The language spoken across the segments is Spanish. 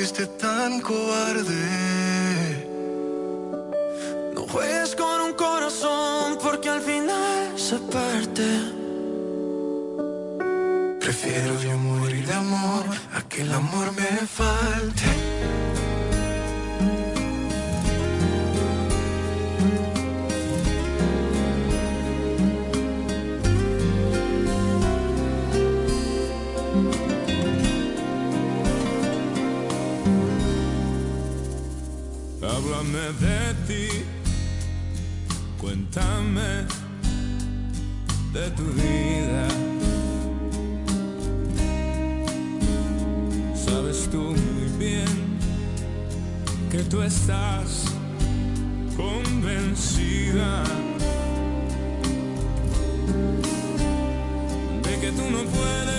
fuiste tan cobarde. No juegues con un corazón porque al final se parte. Prefiero yo morir de amor a que el amor me falte. de ti, cuéntame de tu vida. Sabes tú muy bien que tú estás convencida de que tú no puedes.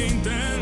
alguém.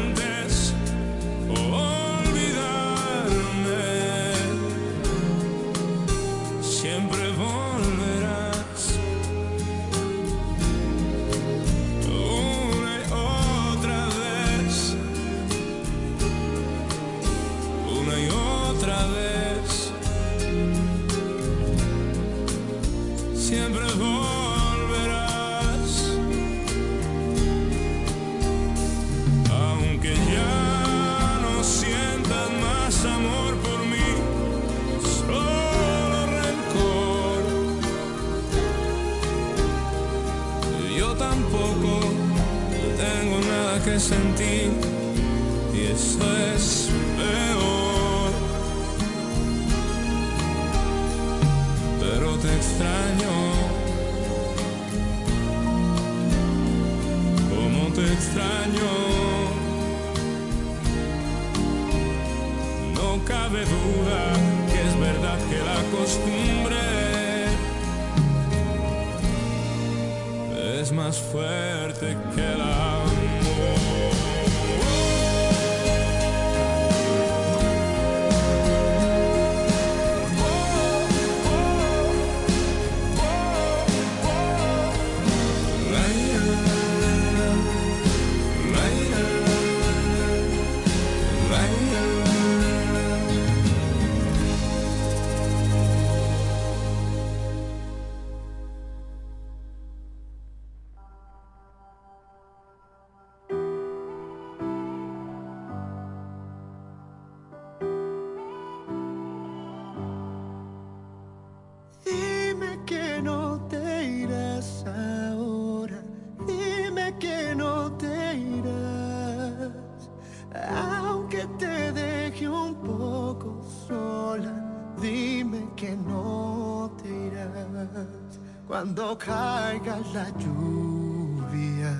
cuando caiga la lluvia,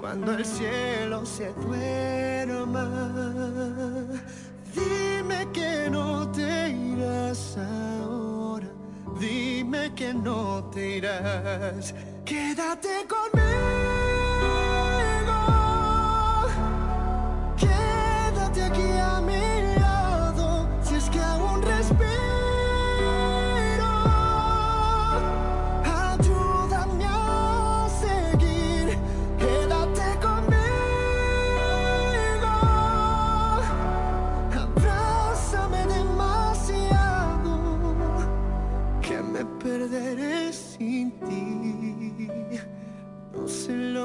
cuando el cielo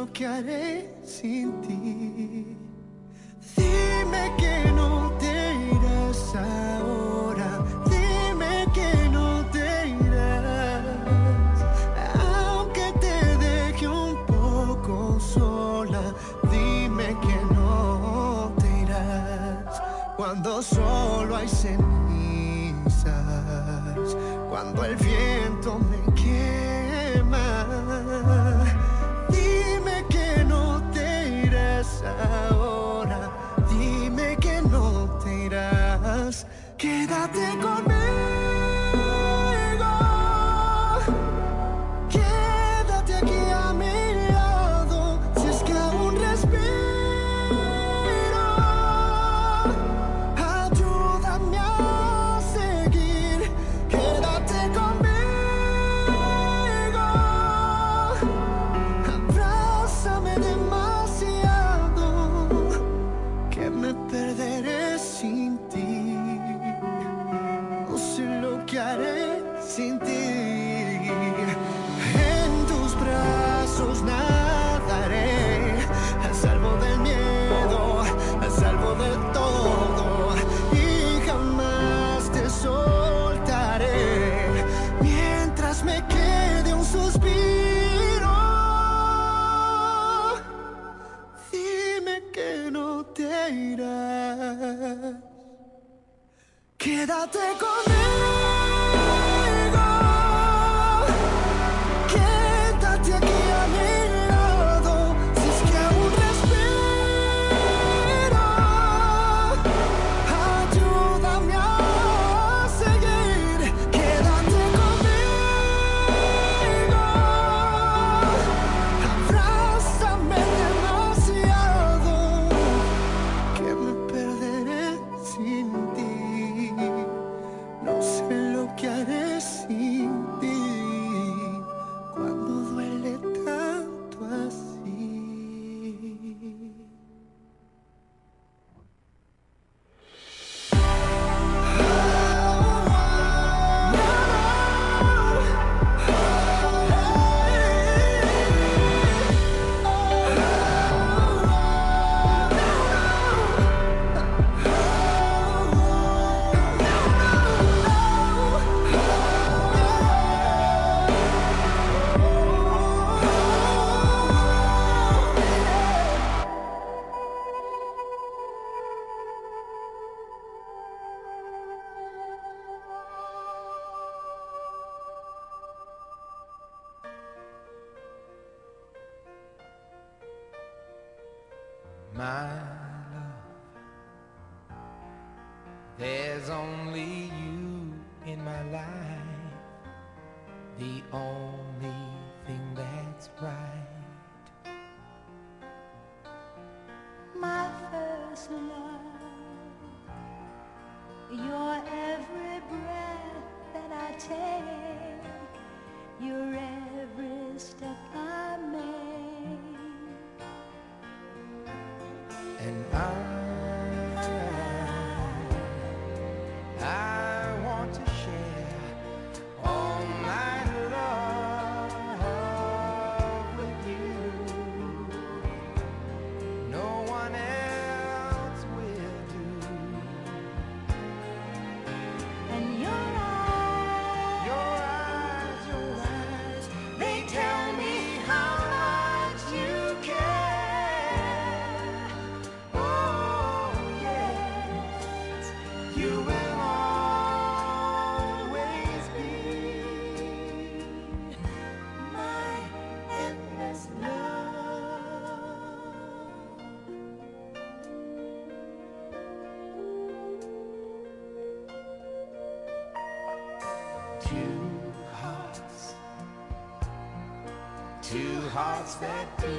¿Qué haré sin ti. Dime que no te irás ahora, dime que no te irás, aunque te deje un poco sola, dime que no te irás, cuando solo hay cenizas, cuando el viento me Quédate conmigo. Quédate conmigo. my love. There's only you in my life, the only. Hearts that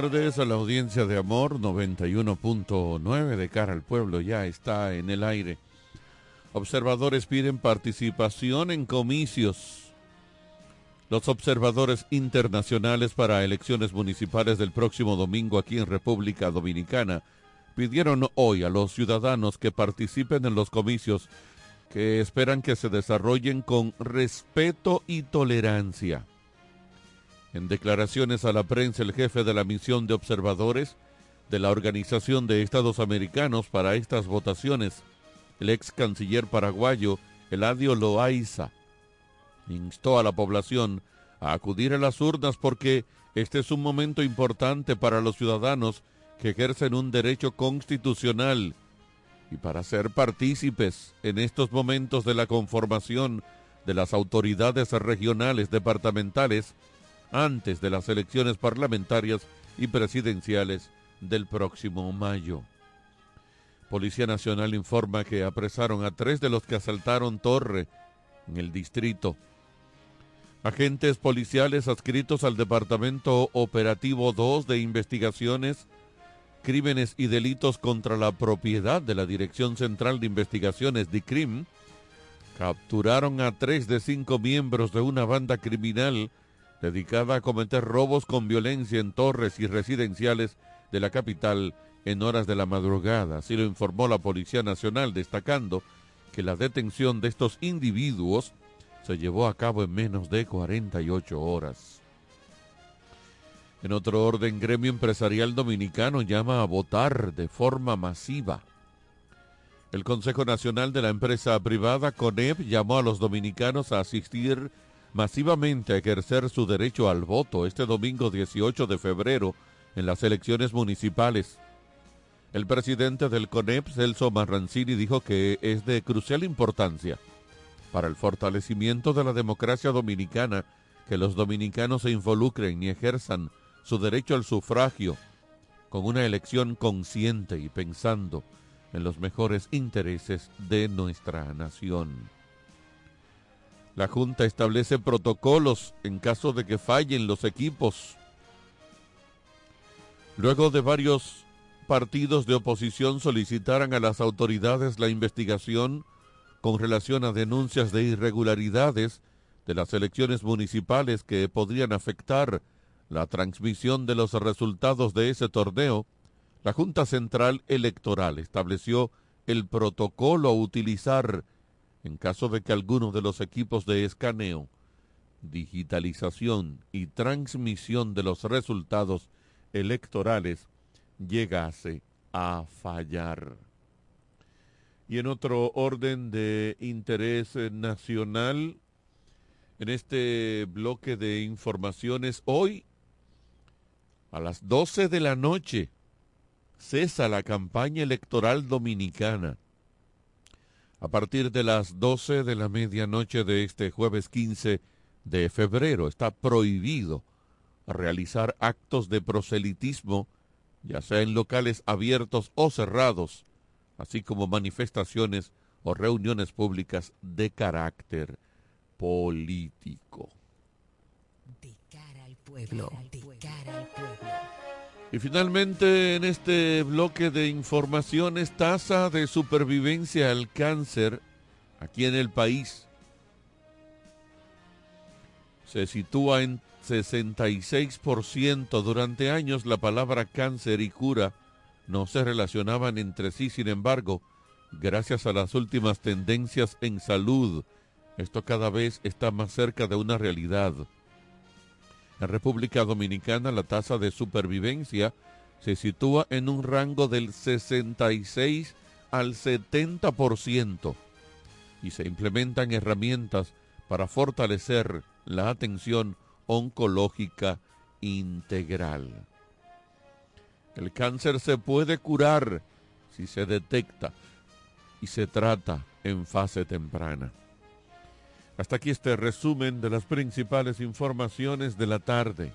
Tardes a la audiencia de Amor 91.9 de cara al pueblo. Ya está en el aire. Observadores piden participación en comicios. Los observadores internacionales para elecciones municipales del próximo domingo aquí en República Dominicana pidieron hoy a los ciudadanos que participen en los comicios que esperan que se desarrollen con respeto y tolerancia. En declaraciones a la prensa, el jefe de la misión de observadores de la Organización de Estados Americanos para estas votaciones, el ex canciller paraguayo Eladio Loaiza, instó a la población a acudir a las urnas porque este es un momento importante para los ciudadanos que ejercen un derecho constitucional y para ser partícipes en estos momentos de la conformación de las autoridades regionales departamentales antes de las elecciones parlamentarias y presidenciales del próximo mayo. Policía Nacional informa que apresaron a tres de los que asaltaron Torre en el distrito. Agentes policiales adscritos al Departamento Operativo 2 de Investigaciones Crímenes y Delitos contra la Propiedad de la Dirección Central de Investigaciones, DICRIM, capturaron a tres de cinco miembros de una banda criminal dedicada a cometer robos con violencia en torres y residenciales de la capital en horas de la madrugada. Así lo informó la Policía Nacional, destacando que la detención de estos individuos se llevó a cabo en menos de 48 horas. En otro orden, gremio empresarial dominicano llama a votar de forma masiva. El Consejo Nacional de la Empresa Privada, CONEP, llamó a los dominicanos a asistir masivamente a ejercer su derecho al voto este domingo 18 de febrero en las elecciones municipales. El presidente del CONEP, Celso Marrancini, dijo que es de crucial importancia para el fortalecimiento de la democracia dominicana que los dominicanos se involucren y ejerzan su derecho al sufragio con una elección consciente y pensando en los mejores intereses de nuestra nación. La Junta establece protocolos en caso de que fallen los equipos. Luego de varios partidos de oposición solicitaran a las autoridades la investigación con relación a denuncias de irregularidades de las elecciones municipales que podrían afectar la transmisión de los resultados de ese torneo, la Junta Central Electoral estableció el protocolo a utilizar en caso de que alguno de los equipos de escaneo, digitalización y transmisión de los resultados electorales llegase a fallar. Y en otro orden de interés nacional, en este bloque de informaciones, hoy a las 12 de la noche cesa la campaña electoral dominicana. A partir de las 12 de la medianoche de este jueves 15 de febrero está prohibido realizar actos de proselitismo ya sea en locales abiertos o cerrados, así como manifestaciones o reuniones públicas de carácter político. De cara al pueblo, de cara al pueblo. Y finalmente, en este bloque de informaciones, tasa de supervivencia al cáncer aquí en el país se sitúa en 66%. Durante años la palabra cáncer y cura no se relacionaban entre sí, sin embargo, gracias a las últimas tendencias en salud, esto cada vez está más cerca de una realidad. En República Dominicana la tasa de supervivencia se sitúa en un rango del 66 al 70% y se implementan herramientas para fortalecer la atención oncológica integral. El cáncer se puede curar si se detecta y se trata en fase temprana. Hasta aquí este resumen de las principales informaciones de la tarde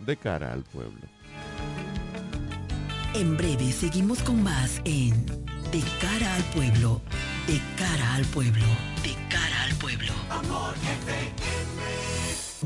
de cara al pueblo. En breve seguimos con más en De cara al pueblo, de cara al pueblo, de cara al pueblo.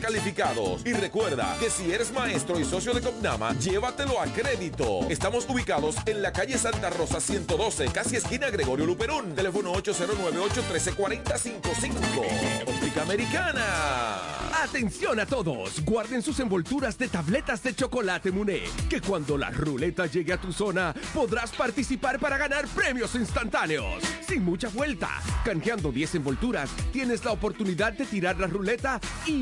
calificados. Y recuerda que si eres maestro y socio de Copnama, llévatelo a crédito. Estamos ubicados en la calle Santa Rosa 112, casi esquina Gregorio Luperón. Teléfono 809-813-4055. Óptica Americana. Atención a todos, guarden sus envolturas de tabletas de chocolate Muné, que cuando la ruleta llegue a tu zona podrás participar para ganar premios instantáneos. Sin mucha vuelta, canjeando 10 envolturas, tienes la oportunidad de tirar la ruleta y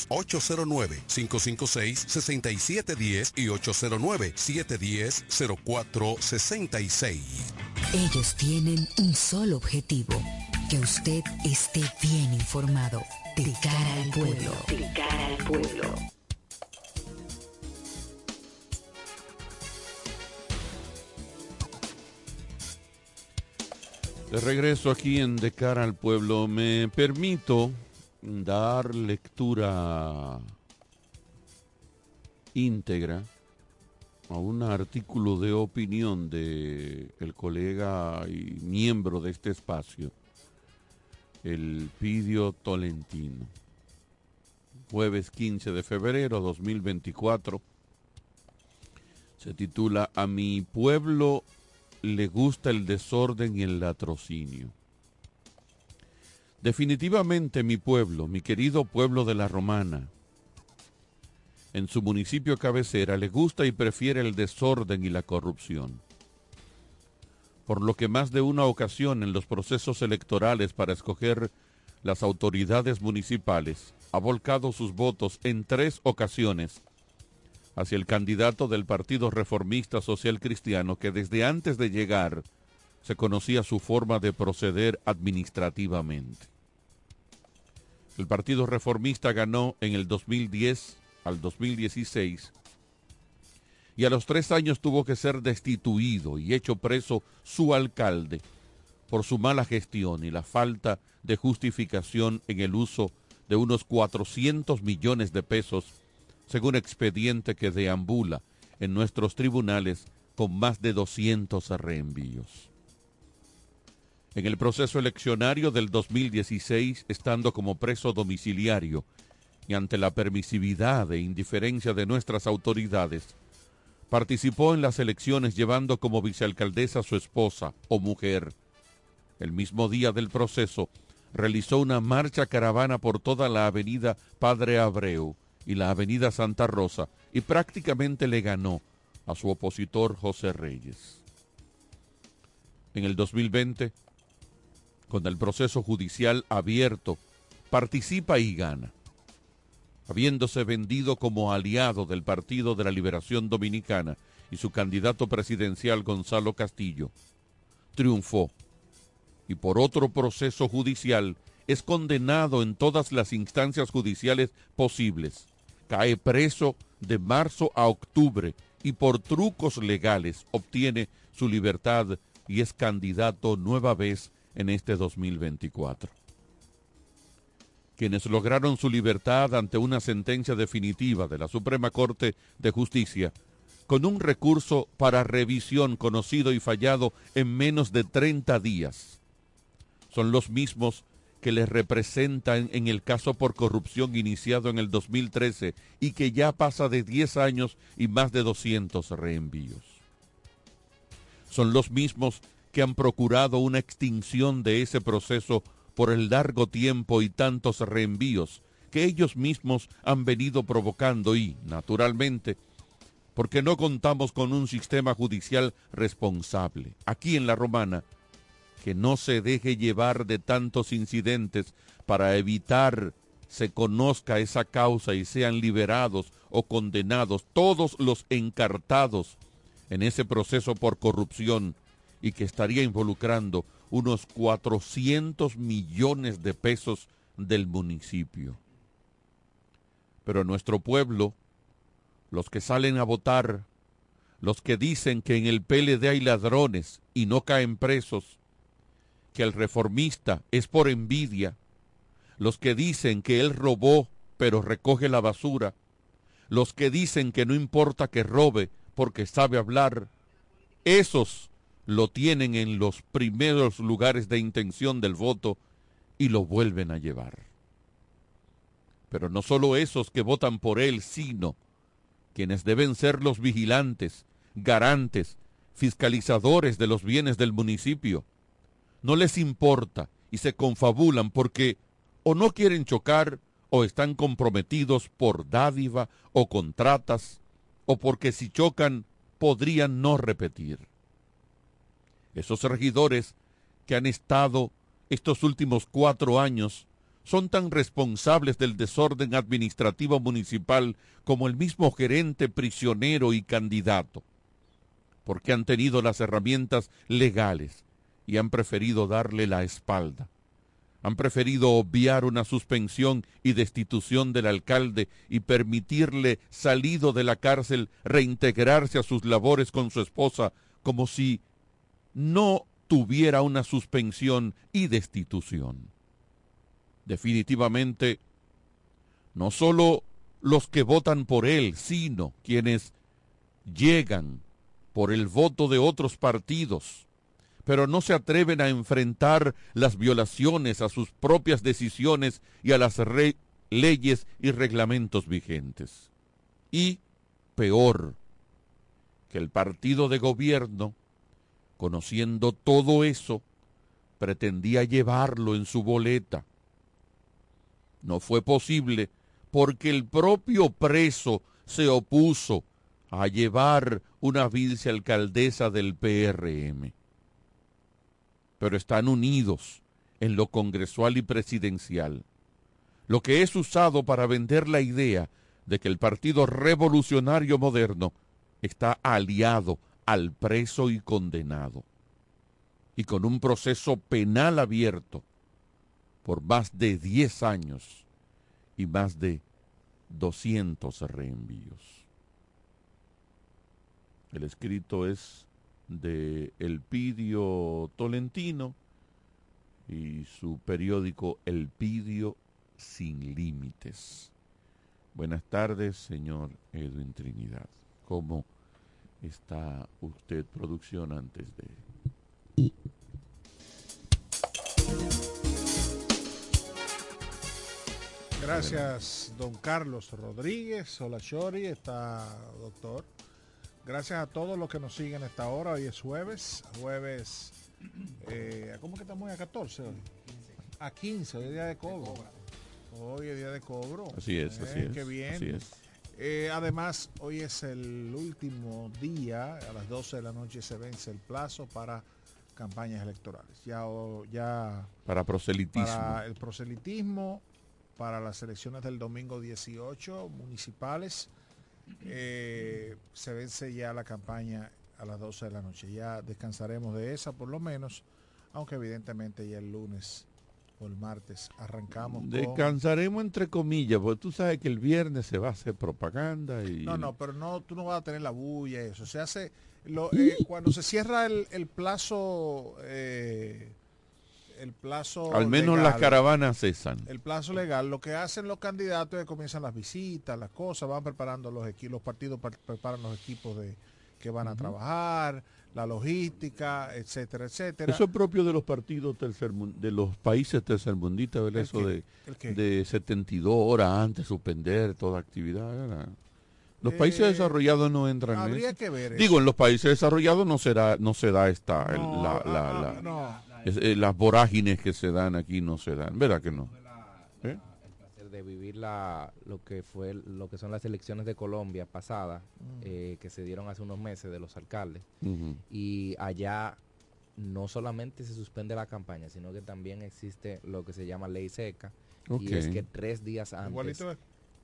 809-556-6710 y 809-710-0466. Ellos tienen un solo objetivo, que usted esté bien informado. De cara al pueblo. De cara al pueblo. De regreso aquí en De cara al pueblo, me permito dar lectura íntegra a un artículo de opinión de el colega y miembro de este espacio, el Pidio Tolentino. Jueves 15 de febrero 2024. Se titula A mi pueblo le gusta el desorden y el latrocinio. Definitivamente mi pueblo, mi querido pueblo de la Romana, en su municipio cabecera le gusta y prefiere el desorden y la corrupción. Por lo que más de una ocasión en los procesos electorales para escoger las autoridades municipales ha volcado sus votos en tres ocasiones hacia el candidato del Partido Reformista Social Cristiano que desde antes de llegar se conocía su forma de proceder administrativamente. El Partido Reformista ganó en el 2010 al 2016 y a los tres años tuvo que ser destituido y hecho preso su alcalde por su mala gestión y la falta de justificación en el uso de unos 400 millones de pesos, según expediente que deambula en nuestros tribunales con más de 200 reenvíos. En el proceso eleccionario del 2016, estando como preso domiciliario y ante la permisividad e indiferencia de nuestras autoridades, participó en las elecciones llevando como vicealcaldesa a su esposa o mujer. El mismo día del proceso, realizó una marcha caravana por toda la avenida Padre Abreu y la avenida Santa Rosa y prácticamente le ganó a su opositor José Reyes. En el 2020, con el proceso judicial abierto, participa y gana, habiéndose vendido como aliado del Partido de la Liberación Dominicana y su candidato presidencial Gonzalo Castillo. triunfó y por otro proceso judicial es condenado en todas las instancias judiciales posibles. Cae preso de marzo a octubre y por trucos legales obtiene su libertad y es candidato nueva vez en este 2024. Quienes lograron su libertad ante una sentencia definitiva de la Suprema Corte de Justicia con un recurso para revisión conocido y fallado en menos de 30 días. Son los mismos que les representan en el caso por corrupción iniciado en el 2013 y que ya pasa de 10 años y más de 200 reenvíos. Son los mismos que han procurado una extinción de ese proceso por el largo tiempo y tantos reenvíos que ellos mismos han venido provocando y, naturalmente, porque no contamos con un sistema judicial responsable. Aquí en la Romana, que no se deje llevar de tantos incidentes para evitar se conozca esa causa y sean liberados o condenados todos los encartados en ese proceso por corrupción y que estaría involucrando unos 400 millones de pesos del municipio. Pero nuestro pueblo, los que salen a votar, los que dicen que en el PLD hay ladrones y no caen presos, que el reformista es por envidia, los que dicen que él robó pero recoge la basura, los que dicen que no importa que robe porque sabe hablar, esos lo tienen en los primeros lugares de intención del voto y lo vuelven a llevar. Pero no solo esos que votan por él, sino quienes deben ser los vigilantes, garantes, fiscalizadores de los bienes del municipio, no les importa y se confabulan porque o no quieren chocar o están comprometidos por dádiva o contratas o porque si chocan podrían no repetir. Esos regidores que han estado estos últimos cuatro años son tan responsables del desorden administrativo municipal como el mismo gerente prisionero y candidato, porque han tenido las herramientas legales y han preferido darle la espalda. Han preferido obviar una suspensión y destitución del alcalde y permitirle, salido de la cárcel, reintegrarse a sus labores con su esposa como si no tuviera una suspensión y destitución. Definitivamente, no solo los que votan por él, sino quienes llegan por el voto de otros partidos, pero no se atreven a enfrentar las violaciones a sus propias decisiones y a las leyes y reglamentos vigentes. Y, peor, que el partido de gobierno conociendo todo eso, pretendía llevarlo en su boleta. No fue posible porque el propio preso se opuso a llevar una vicealcaldesa del PRM. Pero están unidos en lo congresual y presidencial, lo que es usado para vender la idea de que el Partido Revolucionario Moderno está aliado al preso y condenado, y con un proceso penal abierto por más de 10 años y más de 200 reenvíos. El escrito es de Elpidio Tolentino y su periódico Elpidio Sin Límites. Buenas tardes, señor Edwin Trinidad. ¿Cómo está usted producción antes de... Gracias, don Carlos Rodríguez. Hola, Chori. Está, doctor. Gracias a todos los que nos siguen a esta hora. Hoy es jueves. Jueves. Eh, ¿Cómo que estamos hoy? ¿A 14 hoy? A 15. Hoy es día de cobro. Hoy es día de cobro. Así es, así Eh, es. Qué bien. así es. Eh, además, hoy es el último día, a las 12 de la noche se vence el plazo para campañas electorales. Ya, ya Para proselitismo. para el proselitismo, para las elecciones del domingo 18 municipales, eh, se vence ya la campaña a las 12 de la noche. Ya descansaremos de esa por lo menos, aunque evidentemente ya el lunes el martes arrancamos con... Descansaremos entre comillas, porque tú sabes que el viernes se va a hacer propaganda y... No, no, pero no, tú no vas a tener la bulla y eso. Se hace, lo, eh, cuando se cierra el, el plazo, eh, el plazo Al menos las caravanas cesan. el plazo legal, lo que hacen los candidatos es que comienzan las visitas, las cosas, van preparando los equipos, los partidos par- preparan los equipos de que van a trabajar, la logística, etcétera, etcétera. Eso es propio de los partidos tercermun- de los países tercermundistas, ¿verdad? ¿El Eso qué? de, ¿El qué? de 72 horas antes suspender toda actividad. ¿verdad? Los Eh, países desarrollados no entran en habría eso. que ver Digo, eso. en los países desarrollados no será, no se da esta, el- la, ah, la- ah, la- no. es- eh, las vorágines que se dan aquí no se dan, ¿verdad que no? De vivir la, lo que fue lo que son las elecciones de Colombia pasadas eh, que se dieron hace unos meses de los alcaldes. Y allá no solamente se suspende la campaña sino que también existe lo que se llama ley seca. Y es que tres días antes Igualito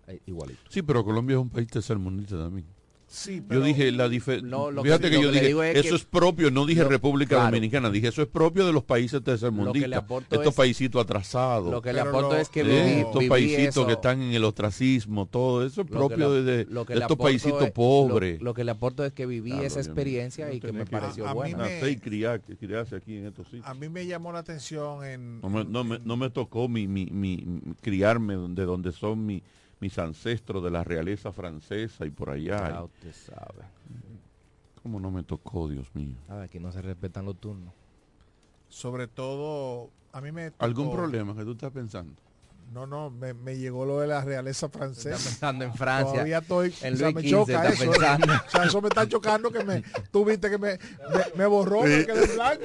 eh, igualito. Sí, pero Colombia es un país tercermundista también. Sí, Yo dije la diferencia. No, lo que- Fíjate que, yo dije, es eso que- es propio, no dije lo- República claro. Dominicana, dije eso es propio de los países Lo que le tercermundistas. aporto Estos es- paísitos atrasados. lo que le aporto lo- es que Eh, viví, estos paisitos que están en el ostracismo, todo eso es propio le- de, de lo que le estos paisitos es- pobres. lo, lo que le aporto es que viví Claro, esa experiencia No y que me pareció a mí buena me- nacer y criar, que criarse aquí en estos sitios. A mí me llamó la atención en... No me, no me- no me tocó mi, mi, mi- mi- criarme de donde son mi- mis ancestros de la realeza francesa y por allá. Ya usted sabe. ¿Cómo no me tocó, Dios mío? Ah, aquí no se respetan los turnos. sobre todo, a mí me... ¿Algún problema que tú estás pensando? No, no, me, me llegó lo de la realeza Está francesa. pensando en Francia. Todavía estoy, en o sea, me choca está eso. pensando. O sea, eso me está chocando que me, tú viste que me, me, me borró, me quedé en blanco.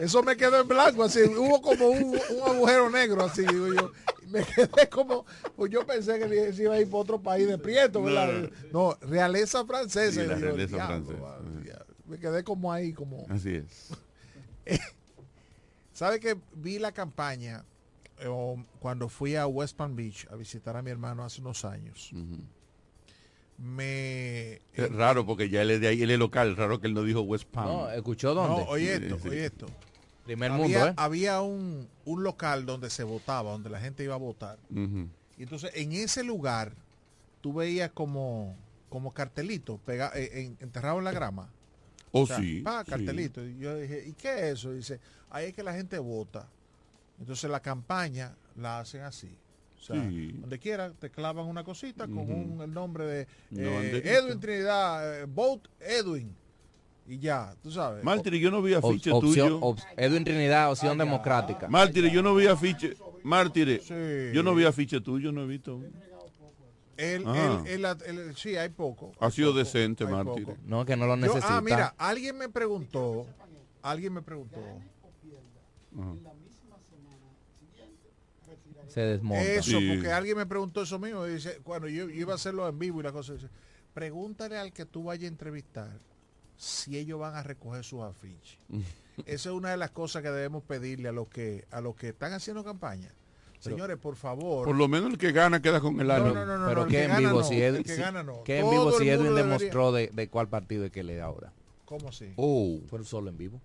Eso me quedó en blanco, así, hubo como un, un agujero negro, así, digo yo. Me quedé como, pues yo pensé que se iba a ir para otro país de prieto, ¿verdad? No, realeza francesa. Sí, la Y yo, realeza diablo, francesa. va, ya. Me quedé como ahí, como... Así es. ¿Sabe que vi la campaña eh, cuando fui a West Palm Beach a visitar a mi hermano hace unos años? Me... Es raro porque ya él es de ahí, él es local, raro que él no dijo West Palm. No, ¿escuchó dónde? No, oye Sí, esto, sí. oye esto. Primer había, mundo, ¿eh? había un, un local donde se votaba, donde la gente iba a votar. Y entonces en ese lugar tú veías como, como cartelito pega, eh, en- enterrado en la grama. Oh, O sea, sí. pa, sí. cartelito. Y yo dije, ¿y qué es eso? Y dice, ahí es que la gente vota. Entonces la campaña la hacen así. O sea, Sí. donde quiera te clavan una cosita con un- el nombre de eh. Edwin Trinidad, eh, vote Edwin. Y ya, tú sabes. Mártire, yo no vi Op- afiche opción- tuyo. op- Edwin Trinidad, opción democrática. Mártire, yo no vi afiche. Mártire, Sí. yo no vi afiche tuyo, no he visto. El, Ah. el- el- el- sí, hay poco. Ha sido poco, decente, hay Mártire. poco. No, que no lo Yo- necesita. ah, mira, alguien me preguntó, alguien me preguntó, Ajá. Se desmonta. eso, Sí. porque alguien me preguntó eso mismo, y dice, cuando yo, yo iba a hacerlo en vivo y la cosa, dice, pregúntale al que tú vayas a entrevistar si ellos van a recoger sus afiches. Esa es una de las cosas que debemos pedirle a los que, a los que están haciendo campaña. Señores, por favor. Por lo menos el que gana queda con el año. no, no, no, Pero el que que en vivo no, si el Edwin, que si- gana no. que en vivo si Edwin mundo debería- demostró de, de cuál partido es que le da ahora. ¿Cómo así? Oh. Fue solo en vivo.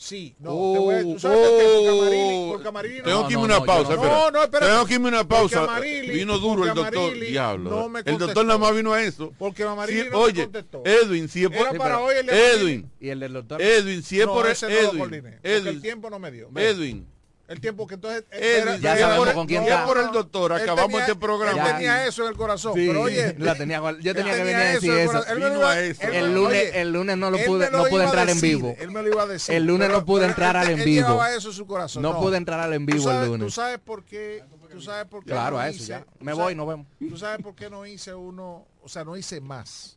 Sí, no, Oh, te voy a, ¿tú sabes por qué? Porque oh. Tengo no- que irme una no, pausa, no- espera. No, no, espérate. Tengo que irme una pausa. Amarilli- Vino duro el doctor. Diablo. no me el doctor nada más vino a eso. Porque Amarilli no me oye, contestó. Edwin, si es por... Era para pero- hoy el de Amarilli. Edwin, Y el del doctor. Edwin, si es No, por ese no lo Edwin, porque el Edwin, tiempo no me dio. Edwin, El tiempo que entonces... Edwin, ya si es sabemos por- con quién está. por el doctor, acabamos tenía- este programa. Él tenía eso en el corazón. Sí, pero oye... la tenía, yo tenía que venir a eso decir en el eso. Él me lo iba- él El lunes, oye, el lunes no lo pude, lo no pude entrar en decir, vivo. Él me lo iba a decir. El lunes pero- no pude entrar él- al en él vivo. llevaba eso en su corazón. No pude entrar al en ¿Tú vivo sabes, el ¿Tú lunes. sabes por qué? ¿Tú sabes por qué Claro, no a eso hice- ya. tú Me voy, nos vemos. ¿Tú sabes por qué no hice uno? O sea, no hice más.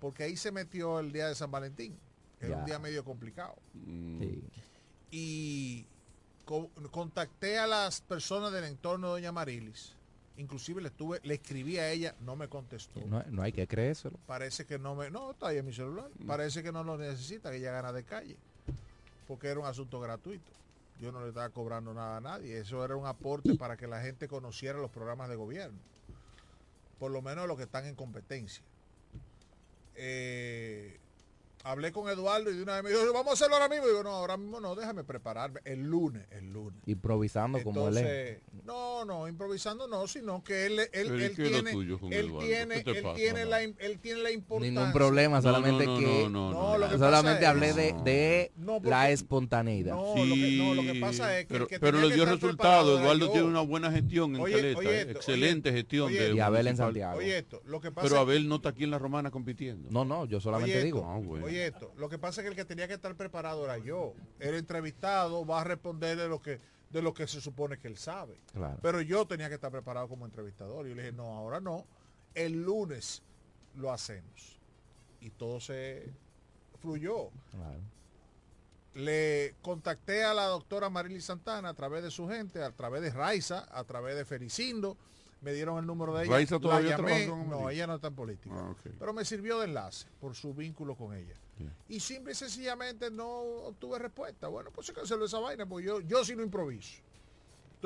Porque ahí se metió el día de San Valentín. Era Ya. un día medio complicado. Sí. Y co- contacté a las personas del entorno de Doña Marilis. Inclusive le estuve, le escribí a ella, no me contestó. No, no hay que creérselo. Parece que no me. No, está ahí en mi celular. Parece que no lo necesita, que ella gana de calle. Porque era un asunto gratuito. Yo no le estaba cobrando nada a nadie. Eso era un aporte para que la gente conociera los programas de gobierno. Por lo menos los que están en competencia. Eh, hablé con Eduardo y de una vez me dijo, vamos a hacerlo ahora mismo. Y digo, no, ahora mismo no, déjame prepararme. El lunes, el lunes. Improvisando como él es. No, no, improvisando no, sino que él, él, Pero, ¿y él tiene, tuyo él tiene, ¿Qué te él pasa, tiene no? la, im- él tiene la importancia. Ningún problema, solamente no, no, que no, no, No, lo que solamente hablé de, de No, porque- la espontaneidad. No, lo que, no, lo que pasa es que pero, que pero le dio resultado. Eduardo yo. tiene una buena gestión en Oye, Caleta. oye esto, excelente oye, gestión de. Y Abel en. Santiago. Oye esto, lo que pasa Pero Abel no está aquí en la romana compitiendo. No, no, yo solamente Oye digo. Esto, lo que pasa es que el que tenía que estar preparado era yo. El entrevistado va a responder de lo que de lo que se supone que él sabe. Claro. Pero yo tenía que estar preparado como entrevistador. Y yo le dije, no, ahora no. El lunes lo hacemos. Y todo se fluyó. Claro. Le contacté a la doctora Marily Santana a través de su gente, a través de Raiza, a través de Felicindo. Me dieron el número de ella. ¿Raiza todavía La llamé. con No, ella no está en política. Ah. Pero me sirvió de enlace por su vínculo con ella. Yeah. Y simple y sencillamente no obtuve respuesta. Bueno, pues se canceló esa vaina, porque yo, yo sí no improviso.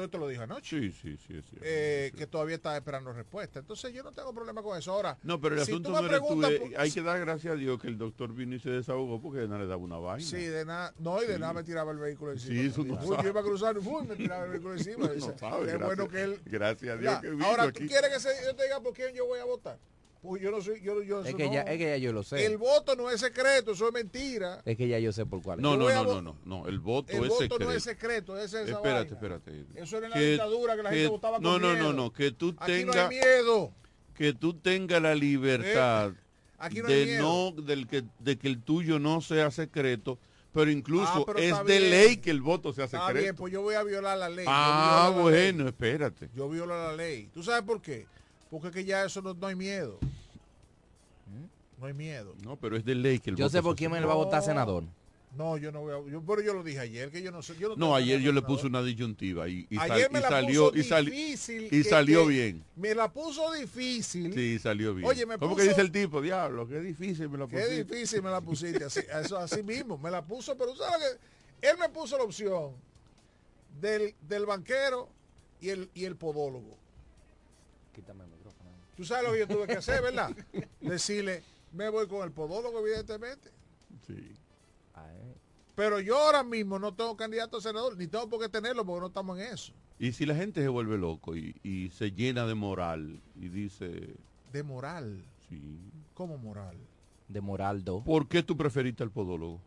Te lo dije anoche. Sí, sí, sí, es cierto. eh, que todavía estaba esperando respuesta. Entonces yo no tengo problema con eso. Ahora, No, pero el si asunto no tú. eh, hay que dar gracias a Dios que el doctor vino y se desahogó porque no le daba una vaina. Sí, de nada. No, y de nada me tiraba el vehículo encima. Sí, eso no Uy, sabe. yo iba a cruzar y ¡fum! me tiraba el vehículo encima. No Dice, sabe, Qué gracias- bueno que él. Gracias a Dios Ya, que vino Ahora, ¿tú aquí. quieres que se- yo te diga por quién yo voy a votar? Pues yo no soy. Yo, yo, Es que, no. ya, es que ya yo lo sé. El voto no es secreto, eso es mentira. Es que ya yo sé por cuál. es. No, no, no, no, no, no, el voto El es voto secreto. no es secreto, es esa Espérate, vaina. espérate. Eso era en la dictadura, que la gente votaba con No, no, miedo. no, no, que tú Aquí no tengas hay miedo. que tú tengas la libertad aquí no de miedo. no del que de que el tuyo no sea secreto, pero incluso Ah, pero es está de bien. ley que el voto sea Está secreto. bien, pues yo voy a violar la ley. ah, la ley. bueno, espérate. Yo violo la ley. ¿Tú sabes por qué? Porque es que ya eso no, no hay miedo. No hay miedo. No, pero es de ley que el Yo sé por quién me secreto. va a votar No. senador. No, yo no voy a, yo, pero yo lo dije ayer, que yo no sé. Yo no, No, ayer yo le puse una disyuntiva y, y sal- me y la salió puso y, difícil y salió bien. Me la puso difícil. Sí, salió bien. Oye, me ¿Cómo puso- que dice el tipo? Diablo, qué difícil me lo Qué pusiste. difícil me la pusiste, así, eso así mismo, me la puso, pero ¿sabes que Él me puso la opción del, del banquero y el, y el podólogo. Quítame. Tú sabes lo que yo tuve que hacer, ¿verdad? Decirle, me voy con el podólogo, evidentemente. Sí. Pero yo ahora mismo no tengo candidato a senador, ni tengo por qué tenerlo porque no estamos en eso. Y si la gente se vuelve loco y, y se llena de moral y dice, De moral. sí, ¿Cómo moral? De Moraldo. ¿por qué tú preferiste al podólogo?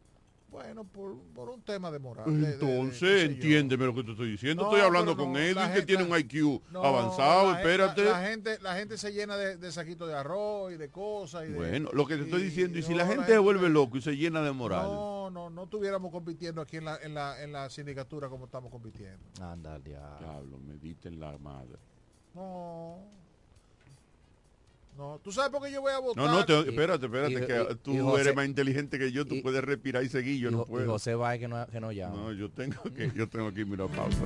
Bueno, por, por un tema de moral. de- de- de- Entonces, entiéndeme lo que te estoy diciendo. No, estoy hablando con no, Edwin que tiene un IQ No, avanzado, la espérate. La, la gente, la gente se llena de, de saquitos de arroz y de cosas. Y de- bueno, lo que te estoy diciendo, y si no, la gente se vuelve loco y se llena de moral, No, no, no estuviéramos compitiendo aquí en la, en la, en la sindicatura como estamos compitiendo. Anda, diablo. diablo, mediten la madre. No. No, ¿tú sabes por qué yo voy a votar? No, no, te- espérate, espérate, y- que y- tú y José- eres más inteligente que yo, tú y- puedes respirar y seguir, yo y, no Jo- y puedo. José Báez que no, que no llama. No, yo tengo que, yo tengo que irme a pausa.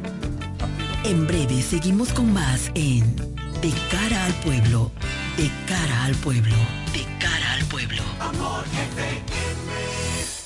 En breve seguimos con más en De cara al pueblo, de cara al pueblo, de cara al pueblo.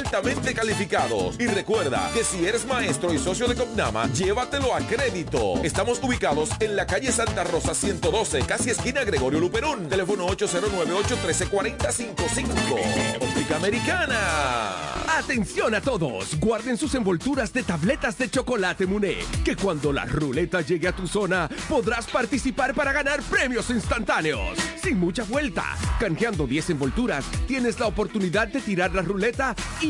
altamente calificados. Y recuerda que si eres maestro y socio de Copnama, llévatelo a crédito. Estamos ubicados en la calle Santa Rosa 112, casi esquina Gregorio Luperón. Teléfono 809-813-4055. Óptica Americana. Atención a todos, guarden sus envolturas de tabletas de chocolate Muné, que cuando la ruleta llegue a tu zona podrás participar para ganar premios instantáneos. Sin mucha vuelta, canjeando 10 envolturas, tienes la oportunidad de tirar la ruleta y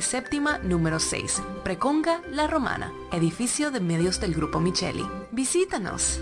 séptima número 6, Preconga La Romana, edificio de medios del Grupo Micheli. Visítanos.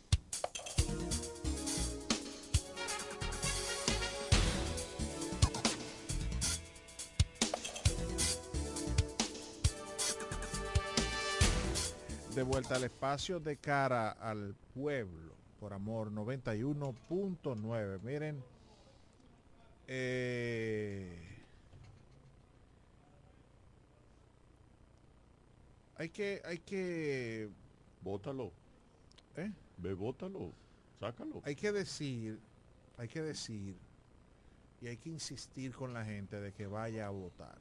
De vuelta al espacio de cara al pueblo, por amor 91.9. Miren, eh, hay que, hay que, Bótalo. ¿eh? Ve, bótalo. Sácalo. Hay que decir, hay que decir y hay que insistir con la gente de que vaya a votar.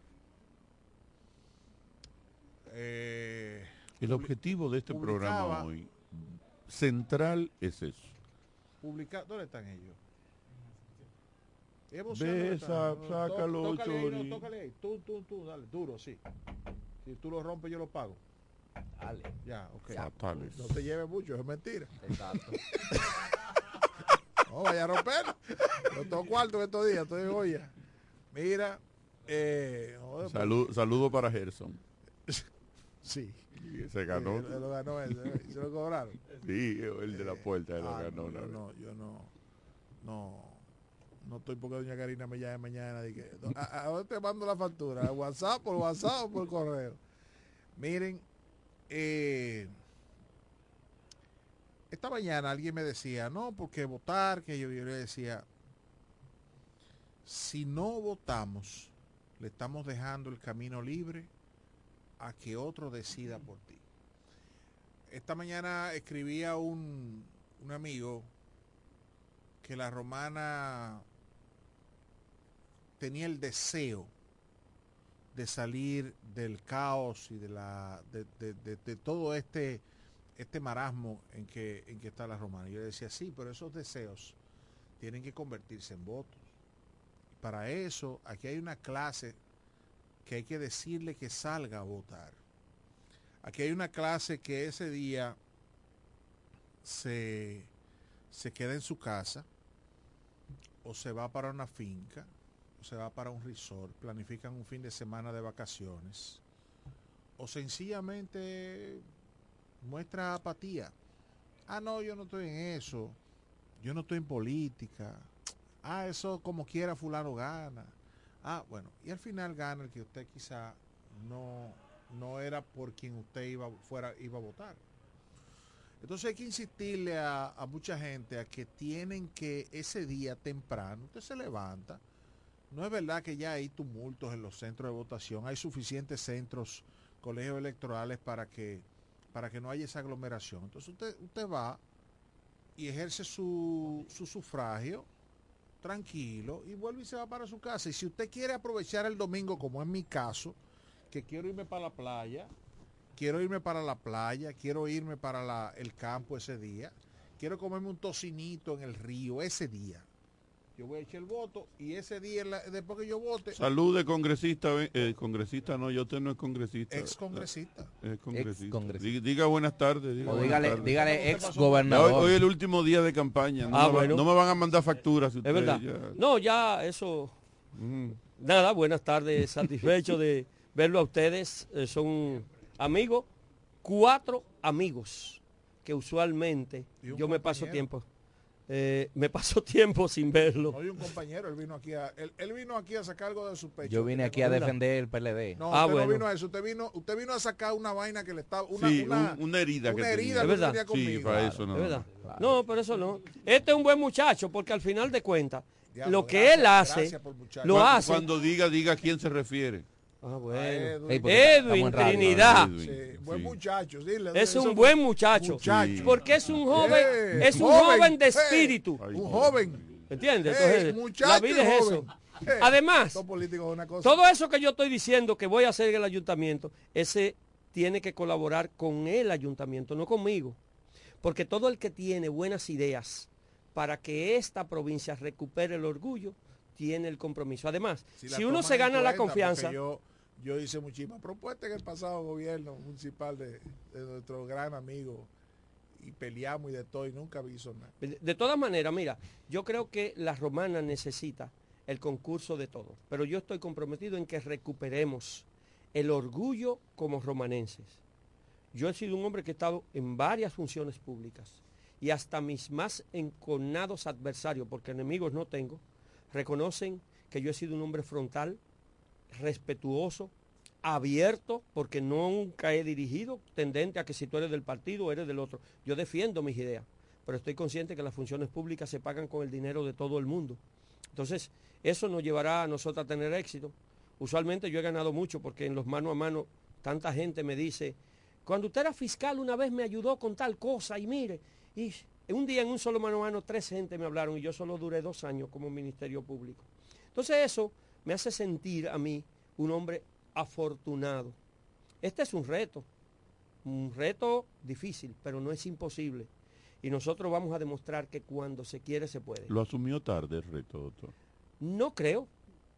Eh, El objetivo de este programa hoy central es eso. publicar, ¿dónde están ellos? Evo, Ve, ¿dónde están? sa- No, sácalo, tó- tócale ahí, no, tócale ahí. Tú, tú, tú, dale, duro, sí. Si tú lo rompes, yo lo pago. Dale. Ya, ok. Fatales. No te lleves mucho, es mentira. Exacto. No vaya a romper. No tengo cuarto estos días, estoy en olla. Mira, eh, joder, Salud, saludo para Gerson. Sí. Y Se ganó. Sí, él lo ganó él, ¿eh? ¿Se lo cobraron? Sí, el de la puerta él lo Ah, ganó. no, yo no, yo no, no, no estoy porque doña Karina me llame mañana. y que, ¿a, a dónde te mando la factura? ¿A WhatsApp, por WhatsApp o por correo? Miren, eh, esta mañana alguien me decía, no, porque votar, que yo, yo le decía, si no votamos, le estamos dejando el camino libre a que otro decida por ti. Esta mañana escribía un, un amigo que la romana tenía el deseo de salir del caos y de la de, de- de- todo este este marasmo en que en que está la romana. Yo le decía sí, pero esos deseos tienen que convertirse en votos. Para eso aquí hay una clase que hay que decirle que salga a votar. Aquí hay una clase que ese día se, se queda en su casa o se va para una finca o se va para un resort, planifican un fin de semana de vacaciones o sencillamente muestra apatía. Ah, no, yo no estoy en eso. Yo no estoy en política. Ah, eso como quiera fulano gana. Ah, bueno, y al final gana el que usted quizá no, no era por quien usted iba, fuera, iba a votar. Entonces hay que insistirle a, mucha gente a que tienen que ese día temprano, usted se levanta, no es verdad que ya hay tumultos en los centros de votación, hay suficientes centros, colegios electorales para que, para que no haya esa aglomeración. Entonces usted, usted va y ejerce su sufragio tranquilo y vuelve y se va para su casa. Y si usted quiere aprovechar el domingo, como es mi caso, que quiero irme para la playa, quiero irme para la playa, quiero irme para la- el campo ese día, quiero comerme un tocinito en el río ese día. Yo voy a echar el voto y ese día, la- después que yo vote, Salud de congresista, eh, congresista no, yo usted no es congresista. ex congresista. Es congresista. Diga, diga buenas tardes. Diga O buenas dígale, tardes. dígale ex Hoy, gobernador. hoy es el último día de campaña. No, Ah, me, va- bueno. no me van a mandar facturas. si Es verdad. ya- No, ya eso. Mm. Nada, buenas tardes, satisfecho de verlo a ustedes. Eh, son amigos, cuatro amigos que usualmente yo me paso tiempo. Eh, me paso tiempo sin verlo. No hay un compañero, él vino aquí a, él, él vino aquí a sacar algo de su pecho. Yo vine aquí a defender el PLD. No, Ah, usted bueno. no vino a eso, usted vino, usted vino a sacar una vaina que le estaba, una, Sí, una, un- una herida que una tenía. herida Es que verdad. tenía Sí, conmigo. para eso no. ¿Es verdad? No, pero eso no. Este es un buen muchacho porque al final de cuentas, Diablo, lo que gracias, él hace, lo hace. Cuando diga, diga a quién se refiere. Ah, bueno. Edwin. Radio. Trinidad. Edwin, Sí, buen sí. muchacho, dile, Es un buen muchacho. Muchacho. Porque es un joven, Eh, es un joven, joven de eh, espíritu. Un joven. ¿Entiendes? Entonces, muchacho la vida es joven. eso. Eh, Además, Los políticos es una cosa. todo eso que yo estoy diciendo que voy a hacer en el ayuntamiento, ese tiene que colaborar con el ayuntamiento, no conmigo. Porque todo el que tiene buenas ideas para que esta provincia recupere el orgullo, tiene el compromiso. Además, si uno se gana la confianza, Yo, yo hice muchísimas propuestas en el pasado gobierno municipal de, de nuestro gran amigo y peleamos y de todo y nunca hizo nada. De, de todas maneras, mira, yo creo que la romana necesita el concurso de todos, pero yo estoy comprometido en que recuperemos el orgullo como romanenses. Yo he sido un hombre que he estado en varias funciones públicas y hasta mis más enconados adversarios, porque enemigos no tengo, reconocen que yo he sido un hombre frontal, respetuoso, abierto, porque nunca he dirigido, tendente a que si tú eres del partido eres del otro. Yo defiendo mis ideas, pero estoy consciente que las funciones públicas se pagan con el dinero de todo el mundo. Entonces, eso nos llevará a nosotros a tener éxito. Usualmente yo he ganado mucho porque en los mano a mano tanta gente me dice, cuando usted era fiscal una vez me ayudó con tal cosa y mire, y un día en un solo mano a mano tres gente me hablaron y yo solo duré dos años como ministerio público. Entonces eso me hace sentir a mí un hombre afortunado. Este es un reto, un reto difícil, pero no es imposible. Y nosotros vamos a demostrar que cuando se quiere se puede. Lo asumió tarde el reto, doctor. No creo,